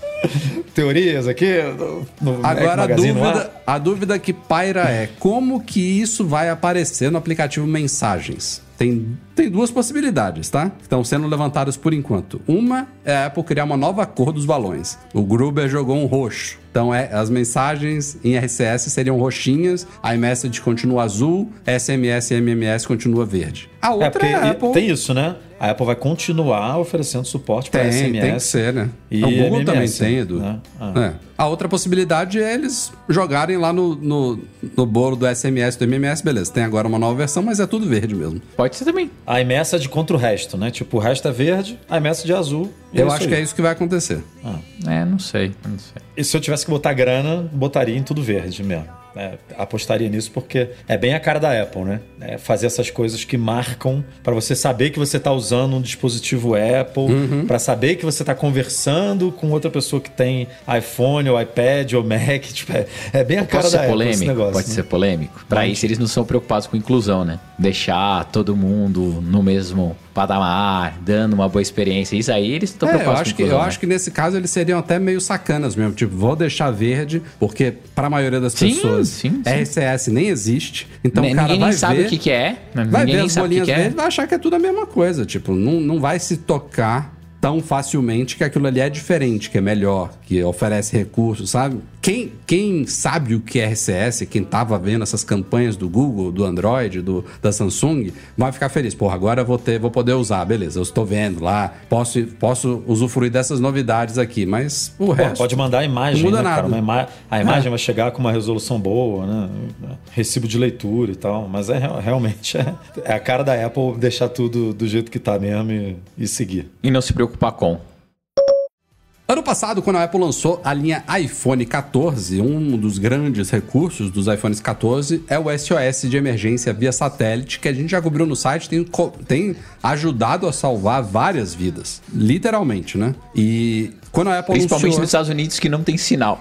Teorias aqui no, no Agora a dúvida, a dúvida que paira é como que isso vai aparecer no aplicativo Mensagens? Tem, tem duas possibilidades, tá? Estão sendo levantadas por enquanto. Uma é a Apple criar uma nova cor dos balões. O Gruber jogou um roxo. Então, é, as mensagens em RCS seriam roxinhas, a iMessage continua azul, SMS e MMS continua verde. A outra é, é a Apple... Tem isso, né? A Apple vai continuar oferecendo suporte para SMS. Tem que ser, né? E o Google MMS, também tem, Edu. Né? Ah. É. A outra possibilidade é eles jogarem lá no, no, no bolo do SMS do MMS, beleza. Tem agora uma nova versão, mas é tudo verde mesmo. Pode ser também. A iMessage contra o resto, né? Tipo, o resto é verde, a iMessage é azul. Eu acho aí. que é isso que vai acontecer. Ah. É, não sei, não sei. E se eu tivesse que botar grana, botaria em tudo verde mesmo. É, apostaria nisso porque é bem a cara da Apple, né? É fazer essas coisas que marcam para você saber que você está usando um dispositivo Apple, uhum. para saber que você está conversando com outra pessoa que tem iPhone ou iPad ou Mac. *laughs* Tipo, é, é, bem a cara Pode da Apple polêmico, esse negócio. Pode né? ser polêmico. Para isso eles não são preocupados com inclusão, né? Deixar todo mundo no mesmo patamar, dando uma boa experiência. Isso aí eles estão é, preocupados eu acho que Eu né? acho que nesse caso eles seriam até meio sacanas mesmo. Tipo, vou deixar verde, porque para a maioria das sim, pessoas sim, sim. RCS nem existe. Então N o cara ninguém vai nem sabe ver, o que, que é. Vai ver as bolinhas que que é. vai achar que é tudo a mesma coisa. Tipo, não, não vai se tocar tão facilmente que aquilo ali é diferente, que é melhor, que oferece recursos, sabe? Quem, quem sabe o que é RCS, quem tava vendo essas campanhas do Google, do Android, do, da Samsung, vai ficar feliz. Porra, agora eu vou ter, vou poder usar, beleza, eu estou vendo lá, posso, posso usufruir dessas novidades aqui, mas o Pô, resto. Pode mandar a imagem, não muda né, nada. Ima a imagem é. vai chegar com uma resolução boa, né? Recibo de leitura e tal, mas é realmente *laughs* é, é a cara da Apple deixar tudo do jeito que tá mesmo e, e seguir. E não se preocupar com. Ano passado, quando a Apple lançou a linha iPhone 14, um dos grandes recursos dos iPhones 14 é o SOS de emergência via satélite, que a gente já cobriu no site, tem, tem ajudado a salvar várias vidas. Literalmente, né? E quando a Apple Principalmente anunciou... nos Estados Unidos, que não tem sinal.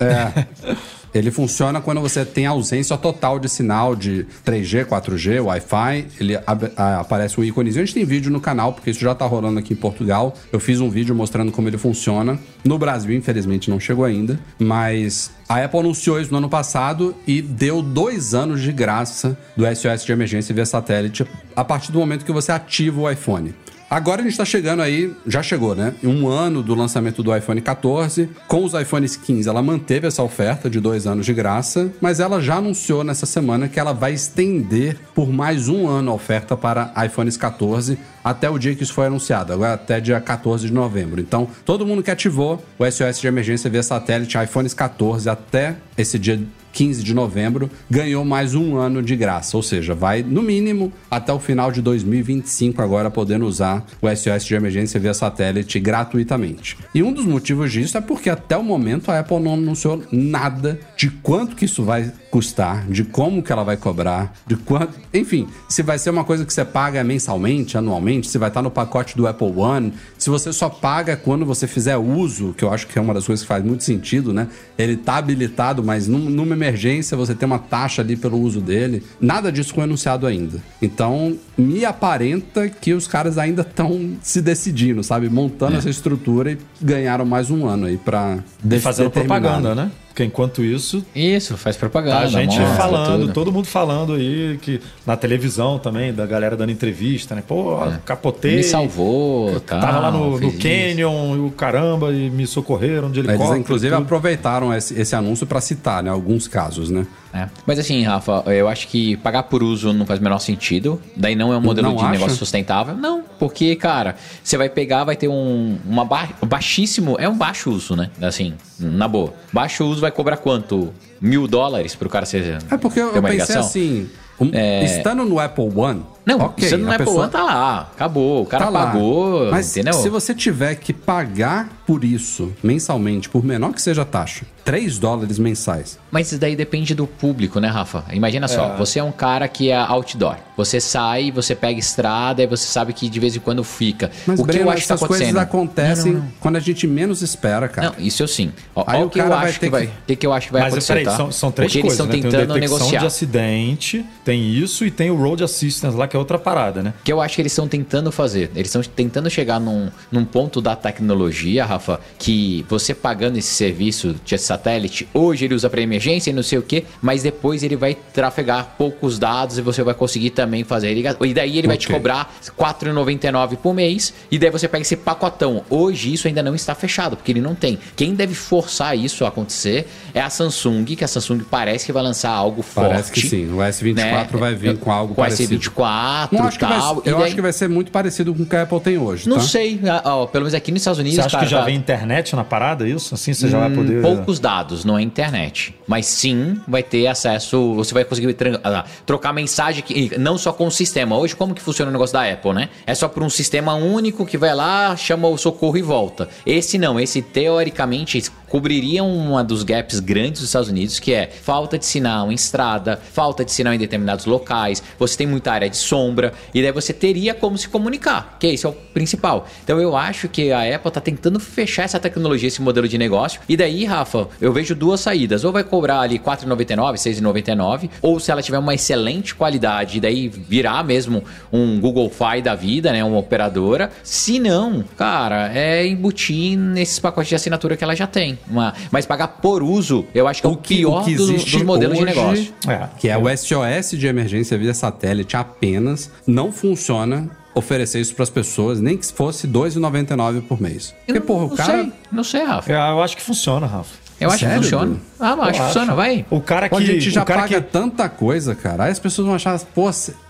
É. *laughs* Ele funciona quando você tem ausência total de sinal de 3G, 4G, Wi-Fi. Ele aparece o íconezinho. A gente tem vídeo no canal, porque isso já tá rolando aqui em Portugal. Eu fiz um vídeo mostrando como ele funciona. No Brasil, infelizmente, não chegou ainda. Mas a Apple anunciou isso no ano passado e deu dois anos de graça do SOS de emergência via satélite a partir do momento que você ativa o iPhone. Agora a gente tá chegando aí, já chegou, né? Um ano do lançamento do iPhone 14. Com os iPhones 15, ela manteve essa oferta de dois anos de graça, mas ela já anunciou nessa semana que ela vai estender por mais um ano a oferta para iPhones 14 até o dia que isso foi anunciado, agora até dia 14 de novembro. Então, todo mundo que ativou o SOS de emergência via satélite iPhones 14 até esse dia 15 de novembro, ganhou mais um ano de graça. Ou seja, vai no mínimo até o final de 2025 agora podendo usar o SOS de emergência via satélite gratuitamente. E um dos motivos disso é porque até o momento a Apple não anunciou nada de quanto que isso vai custar, de como que ela vai cobrar, de quanto, enfim, se vai ser uma coisa que você paga mensalmente, anualmente, se vai estar no pacote do Apple One, se você só paga quando você fizer uso, que eu acho que é uma das coisas que faz muito sentido, né? Ele tá habilitado, mas num- numa emergência você tem uma taxa ali pelo uso dele. Nada disso foi anunciado ainda. Então, me aparenta que os caras ainda estão se decidindo, sabe? Montando essa estrutura e ganharam mais um ano aí pra de- fazendo propaganda, né? Porque enquanto isso, Isso, faz propaganda. a gente mostra falando, tudo. todo mundo falando aí, que na televisão também, da galera dando entrevista, né? Pô, capotei. Me salvou, tá. Tava lá no, no isso. Canyon e o caramba, e me socorreram de helicóptero. Eles, inclusive, aproveitaram esse, esse anúncio pra citar, né? Alguns casos, né? É. Mas assim, Rafa, eu acho que pagar por uso não faz o menor sentido. Daí não é um modelo Não de acha? negócio sustentável. Não, porque, cara, você vai pegar, vai ter um uma ba- baixíssimo. É um baixo uso, né? Assim, na boa. Baixo uso vai cobrar quanto? Mil dólares pro cara ser. É porque eu, eu pensei ligação? assim, um- estando no Apple One, Não, ok, você não a é pessoa tá lá. Acabou. O cara tá lá. pagou, Mas entendeu? se você tiver que pagar por isso mensalmente, por menor que seja a taxa, 3 dólares mensais. Mas isso daí depende do público, né, Rafa? Imagina só, você é um cara que é outdoor. Você sai, você pega estrada e você sabe que de vez em quando fica. Mas, o que Breno, eu acho que tá essas coisas acontecendo? acontecem Não, não, não. quando a gente menos espera, cara. Não, isso eu sim. Ó, Aí ó o que eu acho ter que vai. que- O que, que eu acho que vai Mas acontecer, peraí, tá? são, são três Porque eles coisas. estão né? Tem o tentando detecção negociar. de acidente, tem isso e tem o road assistance lá, que é outra parada, né? que eu acho que eles estão tentando fazer. Eles estão tentando chegar num, num ponto da tecnologia, Rafa, que você pagando esse serviço de satélite, hoje ele usa para emergência e não sei o que, mas depois ele vai trafegar poucos dados e você vai conseguir também fazer ligação. E daí ele vai te cobrar R$ 4,99 por mês e daí você pega esse pacotão. Hoje isso ainda não está fechado, porque ele não tem. Quem deve forçar isso a acontecer é a Samsung, que a Samsung parece que vai lançar algo forte. Parece que sim. O S24 vai vir com algo Né? com parecido. S24 Não acho que vai, tal. e eu daí- acho que vai ser muito parecido com o que a Apple tem hoje, não tá? sei, ah, ó, pelo menos aqui nos Estados Unidos. Cara, que já tá- vem internet na parada, isso? Assim você já vai Hum, poder. Poucos dados, não é internet. Mas sim, vai ter acesso. Você vai conseguir ah, trocar mensagem, que, não só com o sistema. Hoje, como que funciona o negócio da Apple, né? É só por um sistema único que vai lá, chama o socorro e volta. Esse não, esse teoricamente cobriria uma dos gaps grandes dos Estados Unidos, que é falta de sinal em estrada, falta de sinal em determinados locais, você tem muita área de sombra, e daí você teria como se comunicar, que esse é o principal. Então eu acho que a Apple tá tentando fechar essa tecnologia, esse modelo de negócio, e daí, Rafa, eu vejo duas saídas, ou vai cobrar ali R$ 4,99, R$ 6,99, ou se ela tiver uma excelente qualidade, e daí virar mesmo um Google Fi da vida, né, uma operadora, se não, cara, é embutir nesses pacotes de assinatura que ela já tem. Uma, mas pagar por uso, eu acho que é o, pior dos, dos modelos de hoje, negócio. É. que é o SOS de emergência via satélite apenas, não funciona oferecer isso para as pessoas, nem que fosse R$ 2,99 por mês. Porque, porra, o não cara... sei, não sei, Rafa. É, eu acho que funciona, Rafa. Eu acho Sério, que funciona. Bruno? Ah, mas acho funciona, vai. O cara que. Pô, a gente já o cara paga que... tanta coisa, cara. Aí as pessoas vão achar, pô,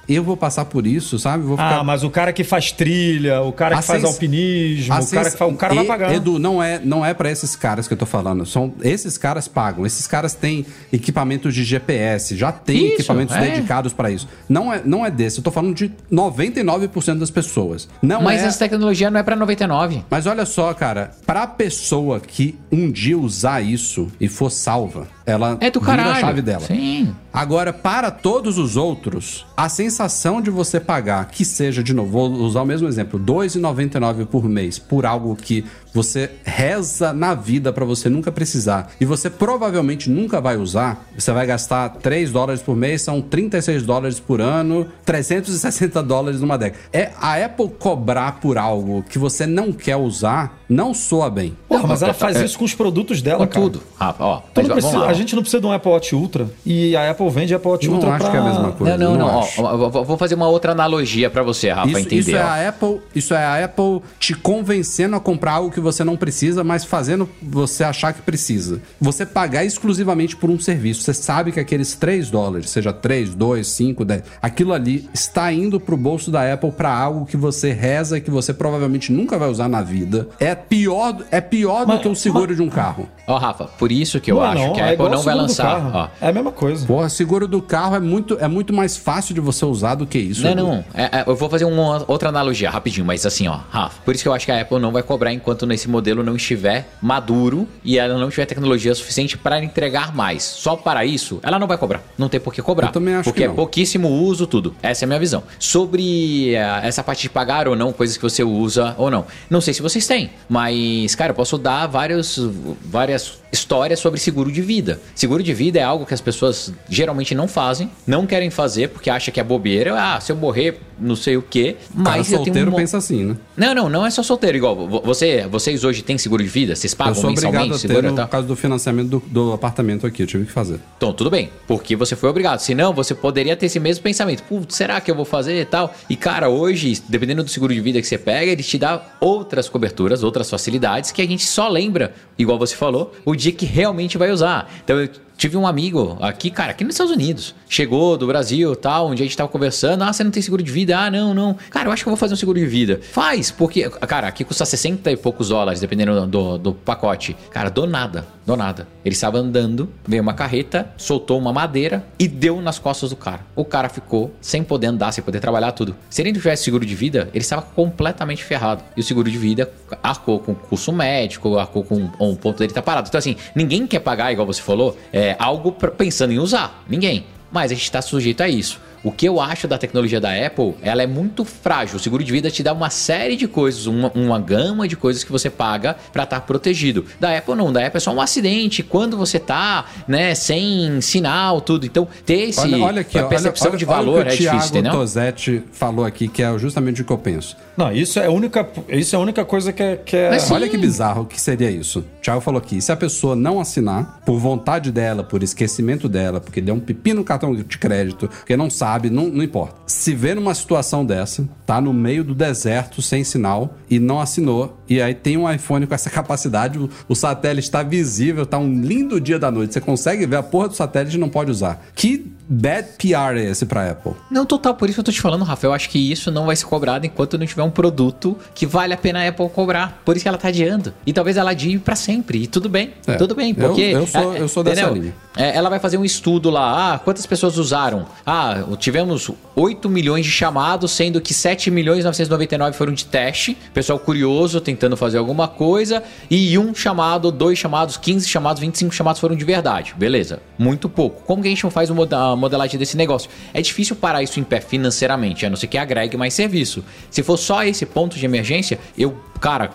eu vou passar por isso, sabe? Vou ficar... Ah, mas o cara que faz trilha, o cara que faz sens- alpinismo, a o cara sens- que faz. O cara vai E, pagar. Edu, não é, não é para esses caras que eu tô falando. São, esses caras pagam. Esses caras têm equipamentos de GPS, já tem Isso, equipamentos é. dedicados para isso. Não é, não é desse. Eu tô falando de 99% das pessoas. Não Mas é. essa tecnologia não é pra 99. Mas olha só, cara, pra pessoa que um dia usar isso e for salva, ela É do vira caralho. a chave dela. Sim. Agora, para todos os outros, a sensação de você pagar, que seja, de novo, vou usar o mesmo exemplo, R$ 2,99 por mês por algo que você reza na vida para você nunca precisar e você provavelmente nunca vai usar, você vai gastar 3 dólares por mês, são 36 dólares por ano, 360 dólares numa década. É a Apple cobrar por algo que você não quer usar, não soa bem. Porra, mas ela faz isso com os produtos dela, é. Com cara. tudo. Rafa, ó. Tu não precisa-. A gente não precisa de um Apple Watch Ultra e a Apple vende Apple Watch Não Ultra acho pra... que é a mesma coisa. Não, não, não não. ó, vou- fazer uma outra analogia pra você, Rafa, Isso, entender. isso é ó. a Apple, isso é a Apple te convencendo a comprar algo que você não precisa, mas fazendo você achar que precisa. Você pagar exclusivamente por um serviço. Você sabe que aqueles 3 dólares, seja 3, 2, 5, 10, aquilo ali está indo pro bolso da Apple para algo que você reza e que você provavelmente nunca vai usar na vida. É pior, é pior do Mas- que o seguro de um carro. Ó, Rafa, por isso que eu Não é acho não, que é a Apple igual não vai lançar. É a mesma coisa. Porra, seguro do carro é muito, é muito mais fácil de você usar do que isso. Não, não. É, é, eu vou fazer uma outra analogia rapidinho, mas assim, ó, Rafa. Por isso que eu acho que a Apple não vai cobrar enquanto nesse modelo não estiver maduro e ela não tiver tecnologia suficiente para entregar mais. Só para isso, ela não vai cobrar. Não tem por que cobrar. Eu também acho porque que é não. pouquíssimo uso, tudo. Essa é a minha visão. Sobre eh, essa parte de pagar ou não, coisas que você usa ou não. Não sei se vocês têm, mas, cara, eu posso dar vários, várias histórias sobre seguro de vida. Seguro de vida é algo que as pessoas geralmente não fazem, não querem fazer porque acha que é bobeira. Ah, se eu morrer, não sei o quê. Cara Mas eu tenho solteiro um... pensa assim, né? Não, não, não é só solteiro. Igual, vo- você, vocês hoje têm seguro de vida? Vocês Eu pagam sou obrigado mensalmente a ter seguro no tal? caso do financiamento do, do apartamento aqui, eu tive que fazer. Então, tudo bem, porque você foi obrigado. Senão, você poderia ter esse mesmo pensamento. Putz, será que eu vou fazer e tal? E, cara, hoje, dependendo do seguro de vida que você pega, ele te dá outras coberturas, outras facilidades que a gente só lembra, igual você falou, o dia que realmente vai usar. Então, eu tive um amigo aqui, cara, aqui nos Estados Unidos. Chegou do Brasil tal, dia a gente tava conversando. Ah, você não tem seguro de vida? Ah, não, não. Cara, eu acho que eu vou fazer um seguro de vida. Faz, porque, cara, aqui custa 60 e poucos dólares, dependendo do, do pacote. Cara, do nada, do nada. Ele estava andando, veio uma carreta, soltou uma madeira e deu nas costas do cara. O cara ficou sem poder andar, sem poder trabalhar tudo. Se ele não tivesse seguro de vida, ele estava completamente ferrado. E o seguro de vida arcou com o curso médico, arcou com um ponto dele estar parado. Então, assim, ninguém quer pagar, igual você falou, é, algo pra- pensando em usar. Ninguém. Mas a gente está sujeito a isso. O que eu acho da tecnologia da Apple, ela é muito frágil. O seguro de vida te dá uma série de coisas, uma, uma gama de coisas que você paga para estar protegido. Da Apple não, da Apple é só um acidente, quando você tá, né, sem sinal, tudo. Então, ter esse Olha, olha aqui, a percepção olha, de olha valor o que é o Thiago difícil, entendeu? Tosetti falou aqui, que é justamente o que eu penso. Não, isso é a única, isso é a única coisa que é... Que é... Olha que bizarro que seria isso. O Thiago falou aqui, se a pessoa não assinar, por vontade dela, por esquecimento dela, porque deu um pipi no cartão de crédito, porque não sabe, não, não importa. Se vê numa situação dessa, tá no meio do deserto, sem sinal, e não assinou, e aí tem um iPhone com essa *laughs* capacidade, o, o satélite está visível, tá um lindo dia da noite, você consegue ver a porra do satélite e não pode usar. Que bad PR é esse pra Apple? Não, total, por isso que eu tô te falando, Rafael. Eu acho que isso não vai ser cobrado enquanto não tiver um produto que vale a pena a Apple cobrar. Por isso que ela tá adiando. E talvez ela adie pra sempre. E tudo bem. É, tudo bem, eu- porque. eu sou- eu sou dessa linha. É, ela vai fazer um estudo lá. Ah, quantas pessoas usaram? Ah, tivemos 8 milhões de chamados, sendo que 7 milhões e 999 foram de teste. Pessoal curioso, tentando fazer alguma coisa. E um chamado, dois chamados, 15 chamados, 25 chamados foram de verdade. Beleza. Muito pouco. Como que a gente não faz o moda- a modelagem desse negócio? É difícil parar isso em pé financeiramente, a não ser que agregue mais serviço. Se for só esse ponto de emergência, eu, cara,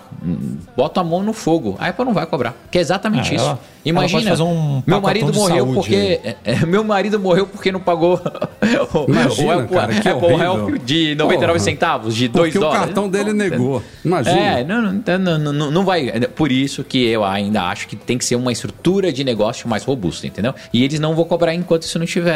boto a mão no fogo. A Apple não vai cobrar. Que é exatamente Ah, isso. ela- Imagina, ela um meu marido morreu saúde porque é, *laughs* é, meu marido morreu porque não pagou o, Imagina, o Apple, cara, que Apple horrível. Help de 99 Porra. centavos, de 2 Porque o dólares. cartão dele negou. Imagina. É, não, não, então, não, não, não vai. é Por isso que eu ainda acho que tem que ser uma estrutura de negócio mais robusta, entendeu? E eles não vão cobrar enquanto isso não tiver,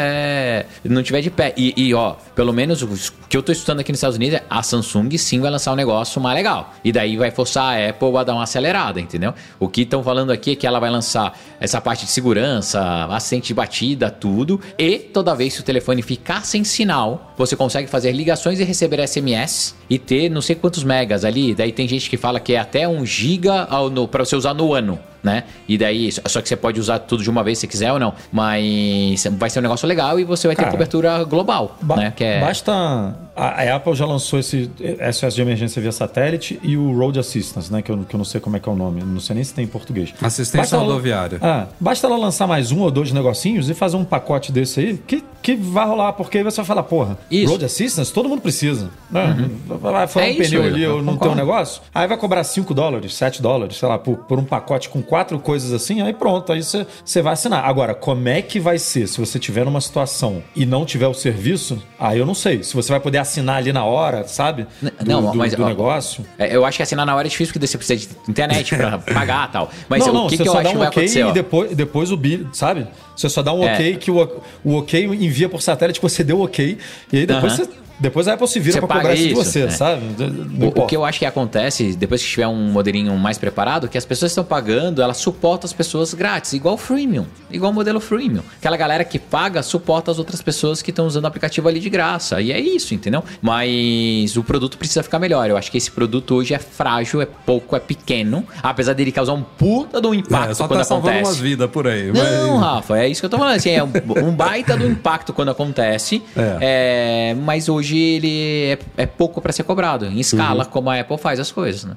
não tiver de pé. E, e, ó, pelo menos o que eu tô estudando aqui nos Estados Unidos é a Samsung sim vai lançar um negócio mais legal. E daí vai forçar a Apple a dar uma acelerada, entendeu? O que estão falando aqui é que ela vai lançar essa parte de segurança, assistente de batida, tudo. E toda vez que o telefone ficar sem sinal, você consegue fazer ligações e receber SMS e ter não sei quantos megas ali. Daí tem gente que fala que é até um giga pra você usar no ano. Né? E daí, só que você pode usar tudo de uma vez se quiser ou não, mas vai ser um negócio legal e você vai ter Cara, cobertura global, Ba- né? Que é... Basta. A, Apple já lançou esse SOS de emergência via satélite e o Road Assistance, né? Que eu, que eu não sei como é que é o nome. Não sei nem se tem em português. Assistência rodoviária. Ah, basta ela lançar mais um ou dois negocinhos e fazer um pacote desse aí que, que vai rolar, porque aí você vai falar, porra, Isso. Road Assistance, todo mundo precisa. Né? Vai furar É um pneu eu ali ou não tem um negócio. Aí vai cobrar 5 dólares, 7 dólares, sei lá, por, por um pacote com quatro coisas assim, aí pronto, aí você você vai assinar. Agora, como é que vai ser se você tiver numa situação e não tiver o serviço? Aí eu não sei. Se você vai poder assinar ali na hora, sabe? Do, não, do, mas, do ó, negócio. É, Eu acho que assinar na hora é difícil, porque você precisa de internet pra *laughs* pagar e tal. Mas não, o não, que, você que eu só acho dá que um vai ok acontecer? e ó? depois, depois o bill, sabe? Você só dá um É. ok que o, o ok envia por satélite que você deu ok. E aí depois Aham. você. Depois a Apple se vira paga cobrar isso de você, é. sabe? Não O, o que eu acho que acontece, depois que tiver um modelinho mais preparado, que as pessoas estão pagando, ela suporta as pessoas grátis, igual o freemium, igual o modelo freemium. Aquela galera que paga suporta as outras pessoas que estão usando o aplicativo ali de graça. E é isso, entendeu? Mas o produto precisa ficar melhor. Eu acho que esse produto hoje é frágil, é pouco, é pequeno, apesar dele causar um puta de um impacto É, só quando tá acontece. umas vidas por aí. Não, mas- Rafa, é isso que eu tô falando. Assim, é um, um baita do impacto quando acontece. *laughs* É, mas hoje ele é, é pouco para ser cobrado, em escala, como a Apple faz as coisas, né?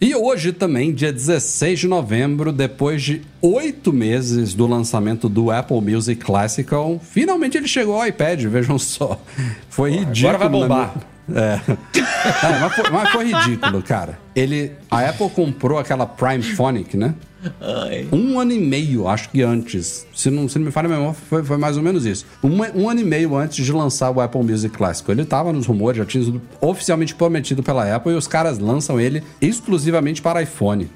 E hoje também, dia 16 de novembro, depois de oito meses do lançamento do Apple Music Classical, finalmente ele chegou ao iPad, vejam só. Foi ridículo. vai bombar. É. *laughs* É, mas, foi, mas foi ridículo, cara. Ele, a Apple comprou aquela Prime Phonic, né? Um ano e meio, acho que antes. Se não, se não me falha a memória, foi, foi mais ou menos isso. Um, um ano e meio antes de lançar o Apple Music Classic. Ele tava nos rumores, já tinha sido oficialmente prometido pela Apple e os caras lançam ele exclusivamente para iPhone.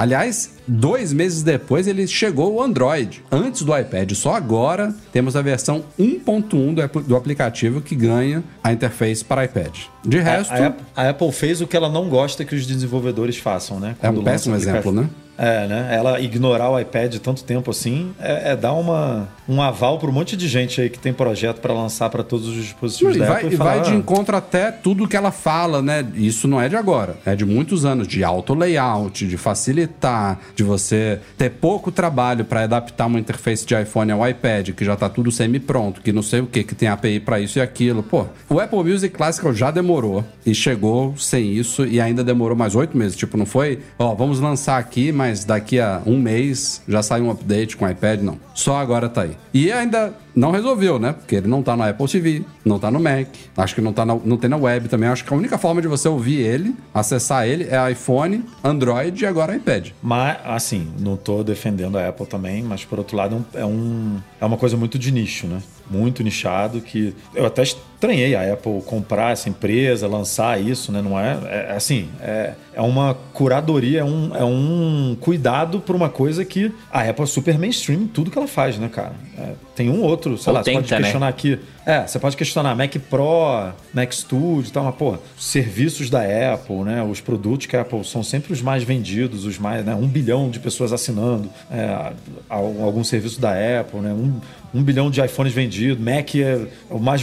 Aliás, dois meses depois ele chegou o Android, antes do iPad. Só agora temos a versão 1.1 do, apl- do aplicativo que ganha a interface para iPad. De resto, A, Apple, a Apple fez o que ela não gosta que os desenvolvedores façam, né? é um Quando péssimo exemplo, né? É, né? Ela ignorar o iPad tanto tempo assim é, é dar uma, um aval para um monte de gente aí que tem projeto para lançar para todos os dispositivos E da vai, e vai falar, de "Ah, encontro até tudo que ela fala, né? Isso não é de agora, é de muitos anos de auto layout, de facilitar, de você ter pouco trabalho para adaptar uma interface de iPhone ao iPad, que já tá tudo semi-pronto, que não sei o que, que tem API para isso e aquilo. Pô, o Apple Music Classical já demorou e chegou sem isso e ainda demorou mais oito meses. Tipo, não foi, ó, vamos lançar aqui, mas daqui a um mês já sai um update com o iPad, não. Só agora tá aí. E ainda não resolveu, né? Porque ele não tá no Apple TV, não tá no Mac, acho que não, tá na, não tem na web também. Acho que a única forma de você ouvir ele, acessar ele, é iPhone, Android e agora iPad. Mas, assim, não tô defendendo a Apple também, mas por outro lado é, um, é, é uma coisa muito de nicho, né? Muito nichado que eu até estranhei a Apple comprar essa empresa, lançar isso, né? Não é, é assim, é, é uma curadoria, é um, é um cuidado por uma coisa que a Apple é super mainstream em tudo que ela faz, né, cara? É, tem um outro, sei Ou lá, você tenta, pode né? questionar aqui. É, você pode questionar Mac Pro, Mac Studio e tal, mas, pô, serviços da Apple, né? Os produtos que a Apple são sempre os mais vendidos, os mais, né? Um bilhão de pessoas assinando é, al- algum serviço da Apple, né? Um, um bilhão de iPhones vendidos, Mac é o mais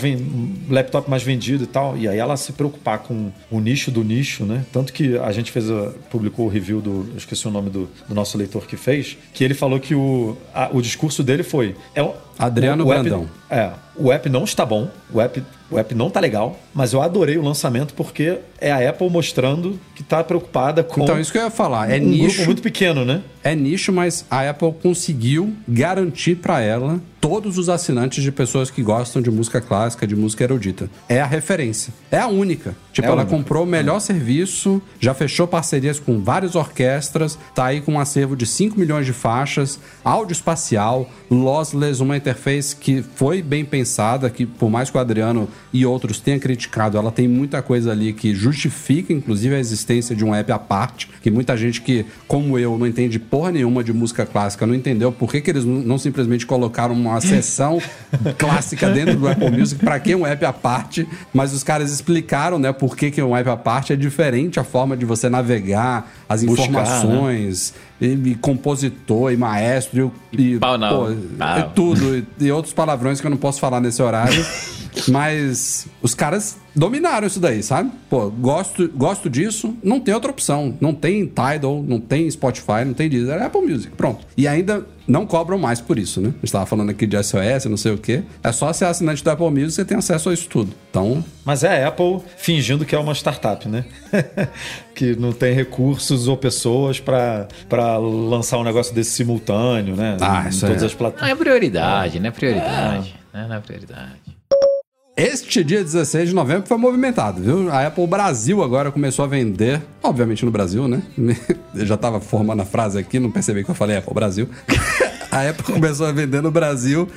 laptop mais vendido e tal. E aí ela se preocupar com o nicho do nicho, né? Tanto que a gente fez, a- publicou o review do, eu esqueci o nome do, do nosso leitor que fez, que ele falou que o, a- o discurso dele foi... É, o- Adriano Brandão. é, o app não está bom, o app, o app não tá legal, mas eu adorei o lançamento porque é a Apple mostrando que tá preocupada com Então, isso que eu ia falar. É um grupo nicho. muito pequeno, né? É nicho, mas a Apple conseguiu garantir para ela todos os assinantes de pessoas que gostam de música clássica, de música erudita. É a referência. É a única. Tipo, É ela única. comprou o melhor serviço, já fechou parcerias com várias orquestras, tá aí com um acervo de 5 milhões de faixas, áudio espacial, lossless, uma interface que foi bem pensada, que por mais que o Adriano e outros tenham criticado, ela tem muita coisa ali que justifica, inclusive, a existência de um app à parte, que muita gente que, como eu, não entende porra nenhuma de música clássica, não entendeu por que, que eles não simplesmente colocaram uma seção *laughs* clássica dentro do Apple Music, para que um app à parte, mas os caras explicaram, né, por que, que um app à parte é diferente a forma de você navegar, as Buscar, informações, e, e compositor, e maestro, e, e Pau não. pô, Pau. e tudo, e, e outros palavrões que eu não posso falar nesse horário. *laughs* Mas os caras dominaram isso daí, sabe? Pô, gosto, gosto disso, não tem outra opção. Não tem Tidal, não tem Spotify, não tem Deezer, é Apple Music, pronto. E ainda não cobram mais por isso, né? A gente tava falando aqui de SOS, não sei o quê. É só ser assinante do Apple Music você tem acesso a isso tudo. Então. Mas é a Apple fingindo que é uma startup, né? *laughs* que não tem recursos ou pessoas para lançar um negócio desse simultâneo, né? Ah, isso em todas é. as plataformas. Não é prioridade, não é prioridade. Né? Não é prioridade. Este dia 16 de novembro foi movimentado, viu? A Apple Brasil agora começou a vender, obviamente no Brasil, né? *laughs* Eu já tava formando a frase aqui, não percebi que eu falei Apple Brasil. *laughs* A Apple começou a vender no Brasil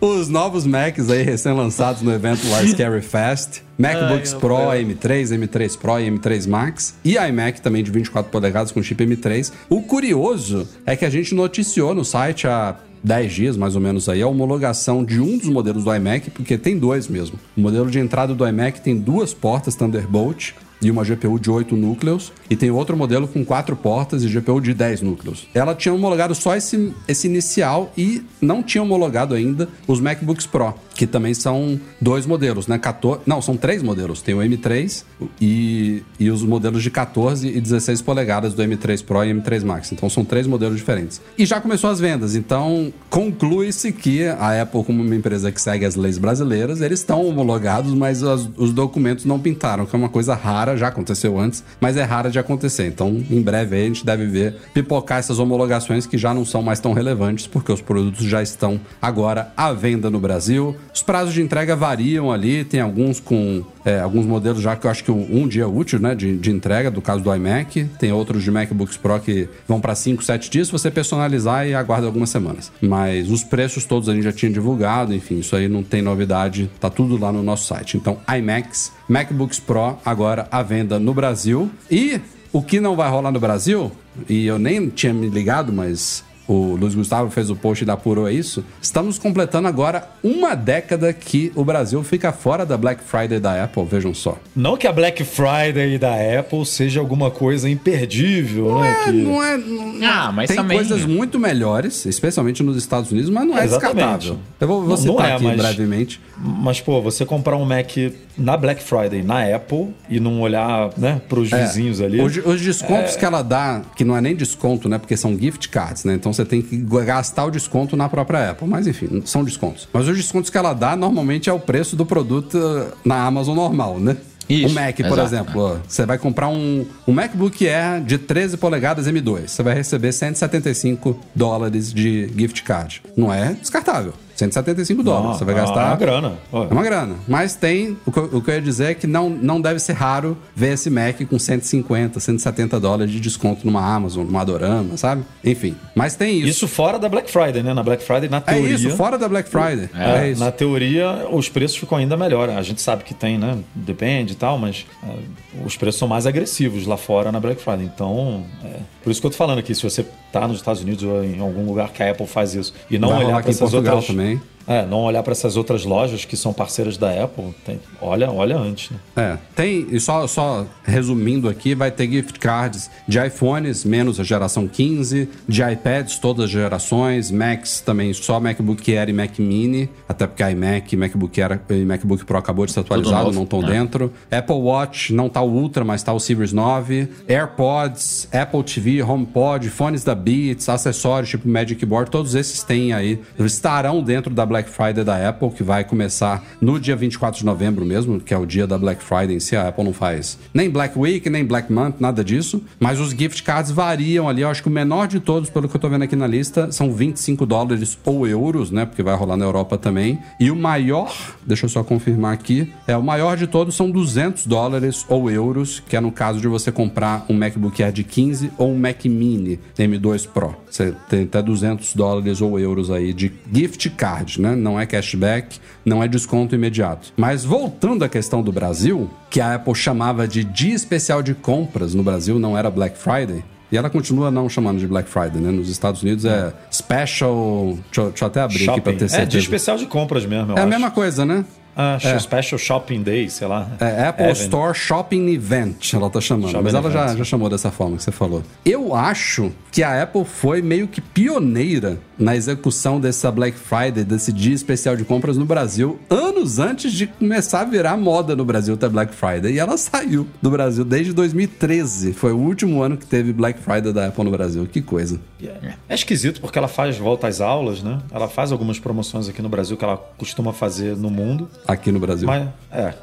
os novos Macs aí recém-lançados no evento lá *laughs* Scary Fest. MacBooks Ai, Pro, meu M3, M3 Pro e M3 Max. E iMac também de 24 polegadas com chip M3. O curioso é que a gente noticiou no site há 10 dias, mais ou menos aí, a homologação de um dos modelos do iMac, porque tem dois mesmo. O modelo de entrada do iMac tem duas portas Thunderbolt e uma GPU de 8 núcleos, e tem outro modelo com 4 portas e GPU de 10 núcleos. Ela tinha homologado só esse, esse inicial e não tinha homologado ainda os MacBooks Pro, que também são dois modelos, né? 14, não, são três modelos. Tem o M3 e, e os modelos de 14 e 16 polegadas do M3 Pro e M3 Max. Então são três modelos diferentes. E já começou as vendas, então conclui-se que a Apple, como uma empresa que segue as leis brasileiras, eles estão homologados, mas as- os documentos não pintaram, que é uma coisa rara, já aconteceu antes, mas é rara de acontecer. Então, em breve a gente deve ver pipocar essas homologações que já não são mais tão relevantes, porque os produtos já estão agora à venda no Brasil. Os prazos de entrega variam ali, tem alguns com é, alguns modelos já que eu acho que um, dia útil, né, de, de entrega, do caso do iMac. Tem outros de MacBooks Pro que vão para 5, 7 dias, você personalizar e aguarda algumas semanas. Mas os preços todos a gente já tinha divulgado, enfim, isso aí não tem novidade, tá tudo lá no nosso site. Então, iMacs, MacBooks Pro agora à venda no Brasil. E o que não vai rolar no Brasil, e eu nem tinha me ligado, mas o Luiz Gustavo fez o post e apurou isso. Estamos completando agora uma década que o Brasil fica fora da Black Friday da Apple, vejam só. Não que a Black Friday da Apple seja alguma coisa imperdível, né? É, que... não é. não- Ah, mas Tem também- coisas muito melhores, especialmente nos Estados Unidos, mas não é Exatamente. descartável. Eu vou, vou Não- citar não é, aqui mas- brevemente. Mas, pô, você comprar um Mac na Black Friday na Apple e não olhar, né, pros É, vizinhos ali. Os, os descontos que ela dá, que não é nem desconto, né? Porque são gift cards, né? Então você tem que gastar o desconto na própria Apple. Mas enfim, são descontos. Mas os descontos que ela dá normalmente é o preço do produto uh, na Amazon normal, né? Isso, um Mac, por exato, exemplo, você vai comprar um, um MacBook Air de 13 polegadas M2. Você vai receber 175 dólares de gift card. Não é descartável. 175 dólares. Você vai é gastar. uma grana. Ó, É uma grana. Mas tem. O que, eu- o que eu ia dizer é que não, não deve ser raro ver esse Mac com 150, 170 dólares de desconto numa Amazon, numa Adorama, sabe? Enfim. Mas tem isso. Isso fora da Black Friday, né? Na Black Friday, na é teoria. isso, fora da Black Friday. É, É, isso. na teoria, os preços ficam ainda melhor. A gente sabe que tem, né? Depende e tal, mas é, os preços são mais agressivos lá fora na Black Friday. Então, é, por isso que eu tô falando aqui, se você tá nos Estados Unidos ou em algum lugar que a Apple faz isso e não Vai olhar para essas Portugal outras também. É, não olhar para essas outras lojas que são parceiras da Apple, tem- olha, olha antes, né? É, tem, e só, só resumindo aqui, vai ter gift cards de iPhones, menos a geração 15, de iPads, todas as gerações, Macs também, só MacBook Air e Mac Mini, até porque iMac, MacBook Air e MacBook Pro acabou de ser atualizado, novo, não estão né? dentro. Apple Watch, não tá o Ultra, mas tá o Series 9. AirPods, Apple TV, HomePod, fones da Beats, acessórios tipo Magic Board, todos esses têm aí, estarão dentro da Black Friday da Apple, que vai começar no dia 24 de novembro mesmo, que é o dia da Black Friday em si. A Apple não faz nem Black Week, nem Black Month, nada disso. Mas os gift cards variam ali. Eu acho que o menor de todos, pelo que eu tô vendo aqui na lista, são 25 dólares ou euros, né? Porque vai rolar na Europa também. E o maior, deixa eu só confirmar aqui, é o maior de todos são 200 dólares ou euros, que é no caso de você comprar um MacBook Air de 15 ou um Mac Mini M2 Pro. Você tem até 200 dólares ou euros aí de gift card, né? Não é cashback, não é desconto imediato. Mas voltando à questão do Brasil, que a Apple chamava de dia especial de compras no Brasil, não era Black Friday. E ela continua não chamando de Black Friday, né? Nos Estados Unidos é special. Deixa, eu- deixa eu até abrir aqui pra ter É, certeza. de especial de compras mesmo, É a acho. mesma coisa, né? Ah, Special Shopping Day, sei lá. É Apple Event. Store Shopping Event, ela tá chamando. Shopping mas ela já, já chamou dessa forma que você falou. Eu acho que a Apple foi meio que pioneira na execução dessa Black Friday, desse dia especial de compras no Brasil, anos antes de começar a virar moda no Brasil ter Black Friday. E ela saiu do Brasil desde 2013. Foi o último ano que teve Black Friday da Apple no Brasil. Que coisa. É, é esquisito porque ela faz volta às aulas, né? Ela faz algumas promoções aqui no Brasil que ela costuma fazer no mundo. Aqui no Brasil. Mas, é.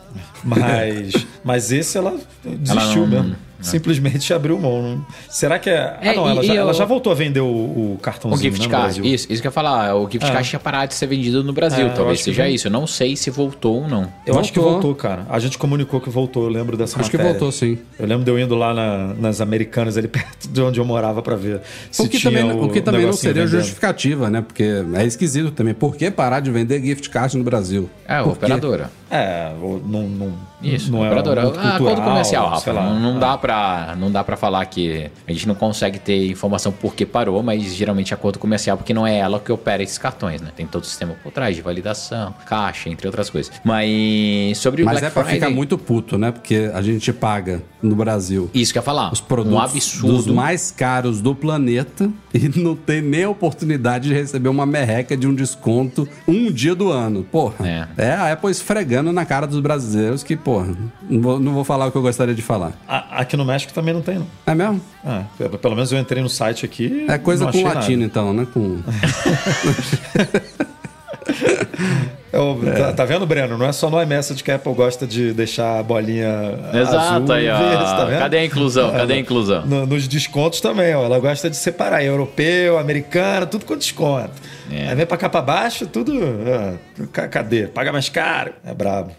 Mas, mas esse ela desistiu ela não, mesmo. É. Simplesmente *laughs* abriu mão. Será que é. é ah, não, ela, já, eu... ela, já, voltou a vender o, o cartãozinho. O gift né, card. Isso, isso que eu ia falar. O gift é. card tinha parado de ser vendido no Brasil. É, talvez seja isso. Eu não sei se voltou ou não. Eu voltou. acho que voltou, cara. A gente comunicou que voltou. Eu lembro dessa acho matéria. Acho que voltou, sim. Eu lembro de eu indo lá na, nas Americanas, ali *laughs* perto de onde eu morava, para ver se o que tinha também, o, o que também não seria vendendo. justificativa, né? Porque é esquisito também. Por que parar de vender gift card no Brasil? É, a operadora. É, não, não, Isso, não operadora. é um ah, acordo comercial, Rafa. Lá, não, não, dá pra, não dá para falar que a gente não consegue ter informação por que parou, mas geralmente é acordo comercial, porque não é ela que opera esses cartões, né? Tem todo o sistema por trás de validação, caixa, entre outras coisas. Mas sobre o Mas Black é pra Friday, ficar muito puto, né? Porque a gente paga no Brasil. Isso que eu ia falar. Os produtos um absurdo. dos mais caros do planeta *laughs* e não tem nem a oportunidade de receber uma merreca de um desconto um dia do ano. Porra. É, é a Apple esfregando na cara dos brasileiros que, porra, não vou, não vou falar o que eu gostaria de falar. A, aqui no México também não tem, não. É mesmo? É, pelo menos eu entrei no site aqui. É coisa com latino, nada. então, né? Com. *laughs* Eu, é. tá, tá, vendo, Breno? Não é só no iMessage que a Apple gosta de deixar a bolinha Exato, azul aí, ó. Verde, tá vendo? Cadê a inclusão? Cadê a inclusão? No, nos descontos também, ó. Ela gosta de separar europeu, americano, tudo com desconto. É. Aí vem pra cá pra baixo, tudo. cadê? Paga mais caro. É brabo.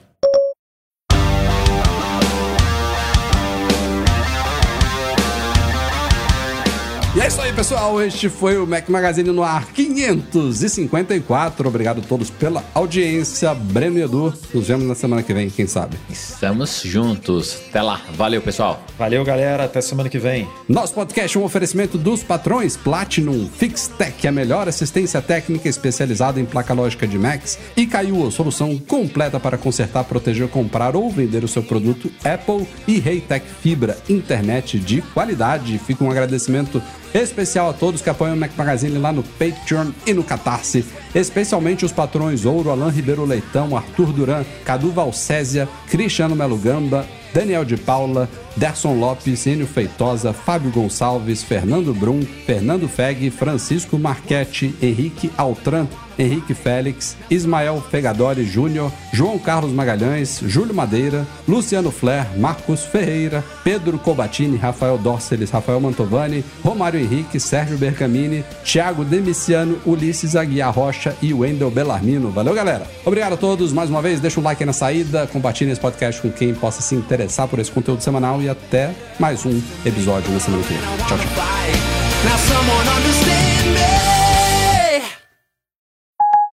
E é isso aí, pessoal. Este foi o Mac Magazine no ar 554. Obrigado a todos pela audiência. Breno e Edu, nos vemos na semana que vem, quem sabe. Estamos juntos. Até lá. Valeu, pessoal. Valeu, galera. Até semana que vem. Nosso podcast é um oferecimento dos patrões Platinum Fixtech, a melhor assistência técnica especializada em placa lógica de Macs, e Caiu, a solução completa para consertar, proteger, comprar ou vender o seu produto Apple e Reitec Fibra, internet de qualidade. Fica um agradecimento Especial a todos que apoiam o Mac Magazine lá no Patreon e no Catarse. Especialmente os patrões Ouro, Alain Ribeiro Leitão, Arthur Duran, Cadu Valcésia, Cristiano Melo Gamba, Daniel de Paula, Derson Lopes, Enio Feitosa, Fábio Gonçalves, Fernando Brum, Fernando Feg, Francisco Marchetti, Henrique Altran, Henrique Félix, Ismael Fegadori Júnior, João Carlos Magalhães, Júlio Madeira, Luciano Flair, Marcos Ferreira, Pedro Cobatini, Rafael Dorceles, Rafael Mantovani, Romário Henrique, Sérgio Bergamini, Thiago Demiciano, Ulisses Aguiar Rocha e Wendel Bellarmino. Valeu, galera! Obrigado a todos mais uma vez. Deixa um like na saída, compartilhe esse podcast com quem possa se interessar por esse conteúdo semanal e até mais um episódio na semana que vem. Tchau, tchau.